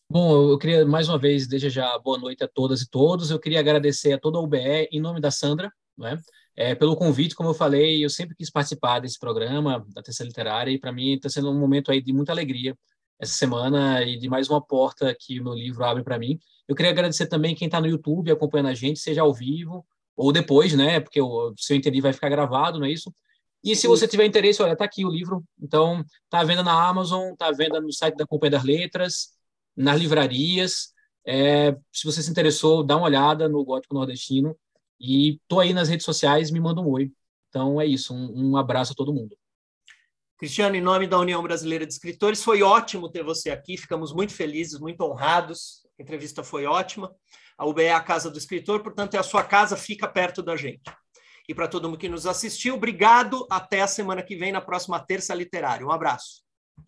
Bom, eu queria mais uma vez desejar boa noite a todas e todos. Eu queria agradecer a toda a UBE, em nome da Sandra, né, é, pelo convite. Como eu falei, eu sempre quis participar desse programa, da Terça Literária, e para mim está sendo um momento aí de muita alegria essa semana e de mais uma porta que o meu livro abre para mim. Eu queria agradecer também quem está no YouTube acompanhando a gente, seja ao vivo ou depois, né? Porque o seu entendi vai ficar gravado, não é isso? E se você tiver interesse, olha, está aqui o livro. Então, está à venda na Amazon, está à venda no site da Companhia das Letras, nas livrarias. É, se você se interessou, dá uma olhada no Gótico Nordestino. E tô aí nas redes sociais, me manda um oi. Então é isso, um, um abraço a todo mundo. Cristiano, em nome da União Brasileira de Escritores, foi ótimo ter você aqui, ficamos muito felizes, muito honrados, entrevista foi ótima. A UBE é a casa do escritor, portanto, é a sua casa, fica perto da gente. E para todo mundo que nos assistiu, obrigado, até a semana que vem, na próxima terça literária. Um abraço.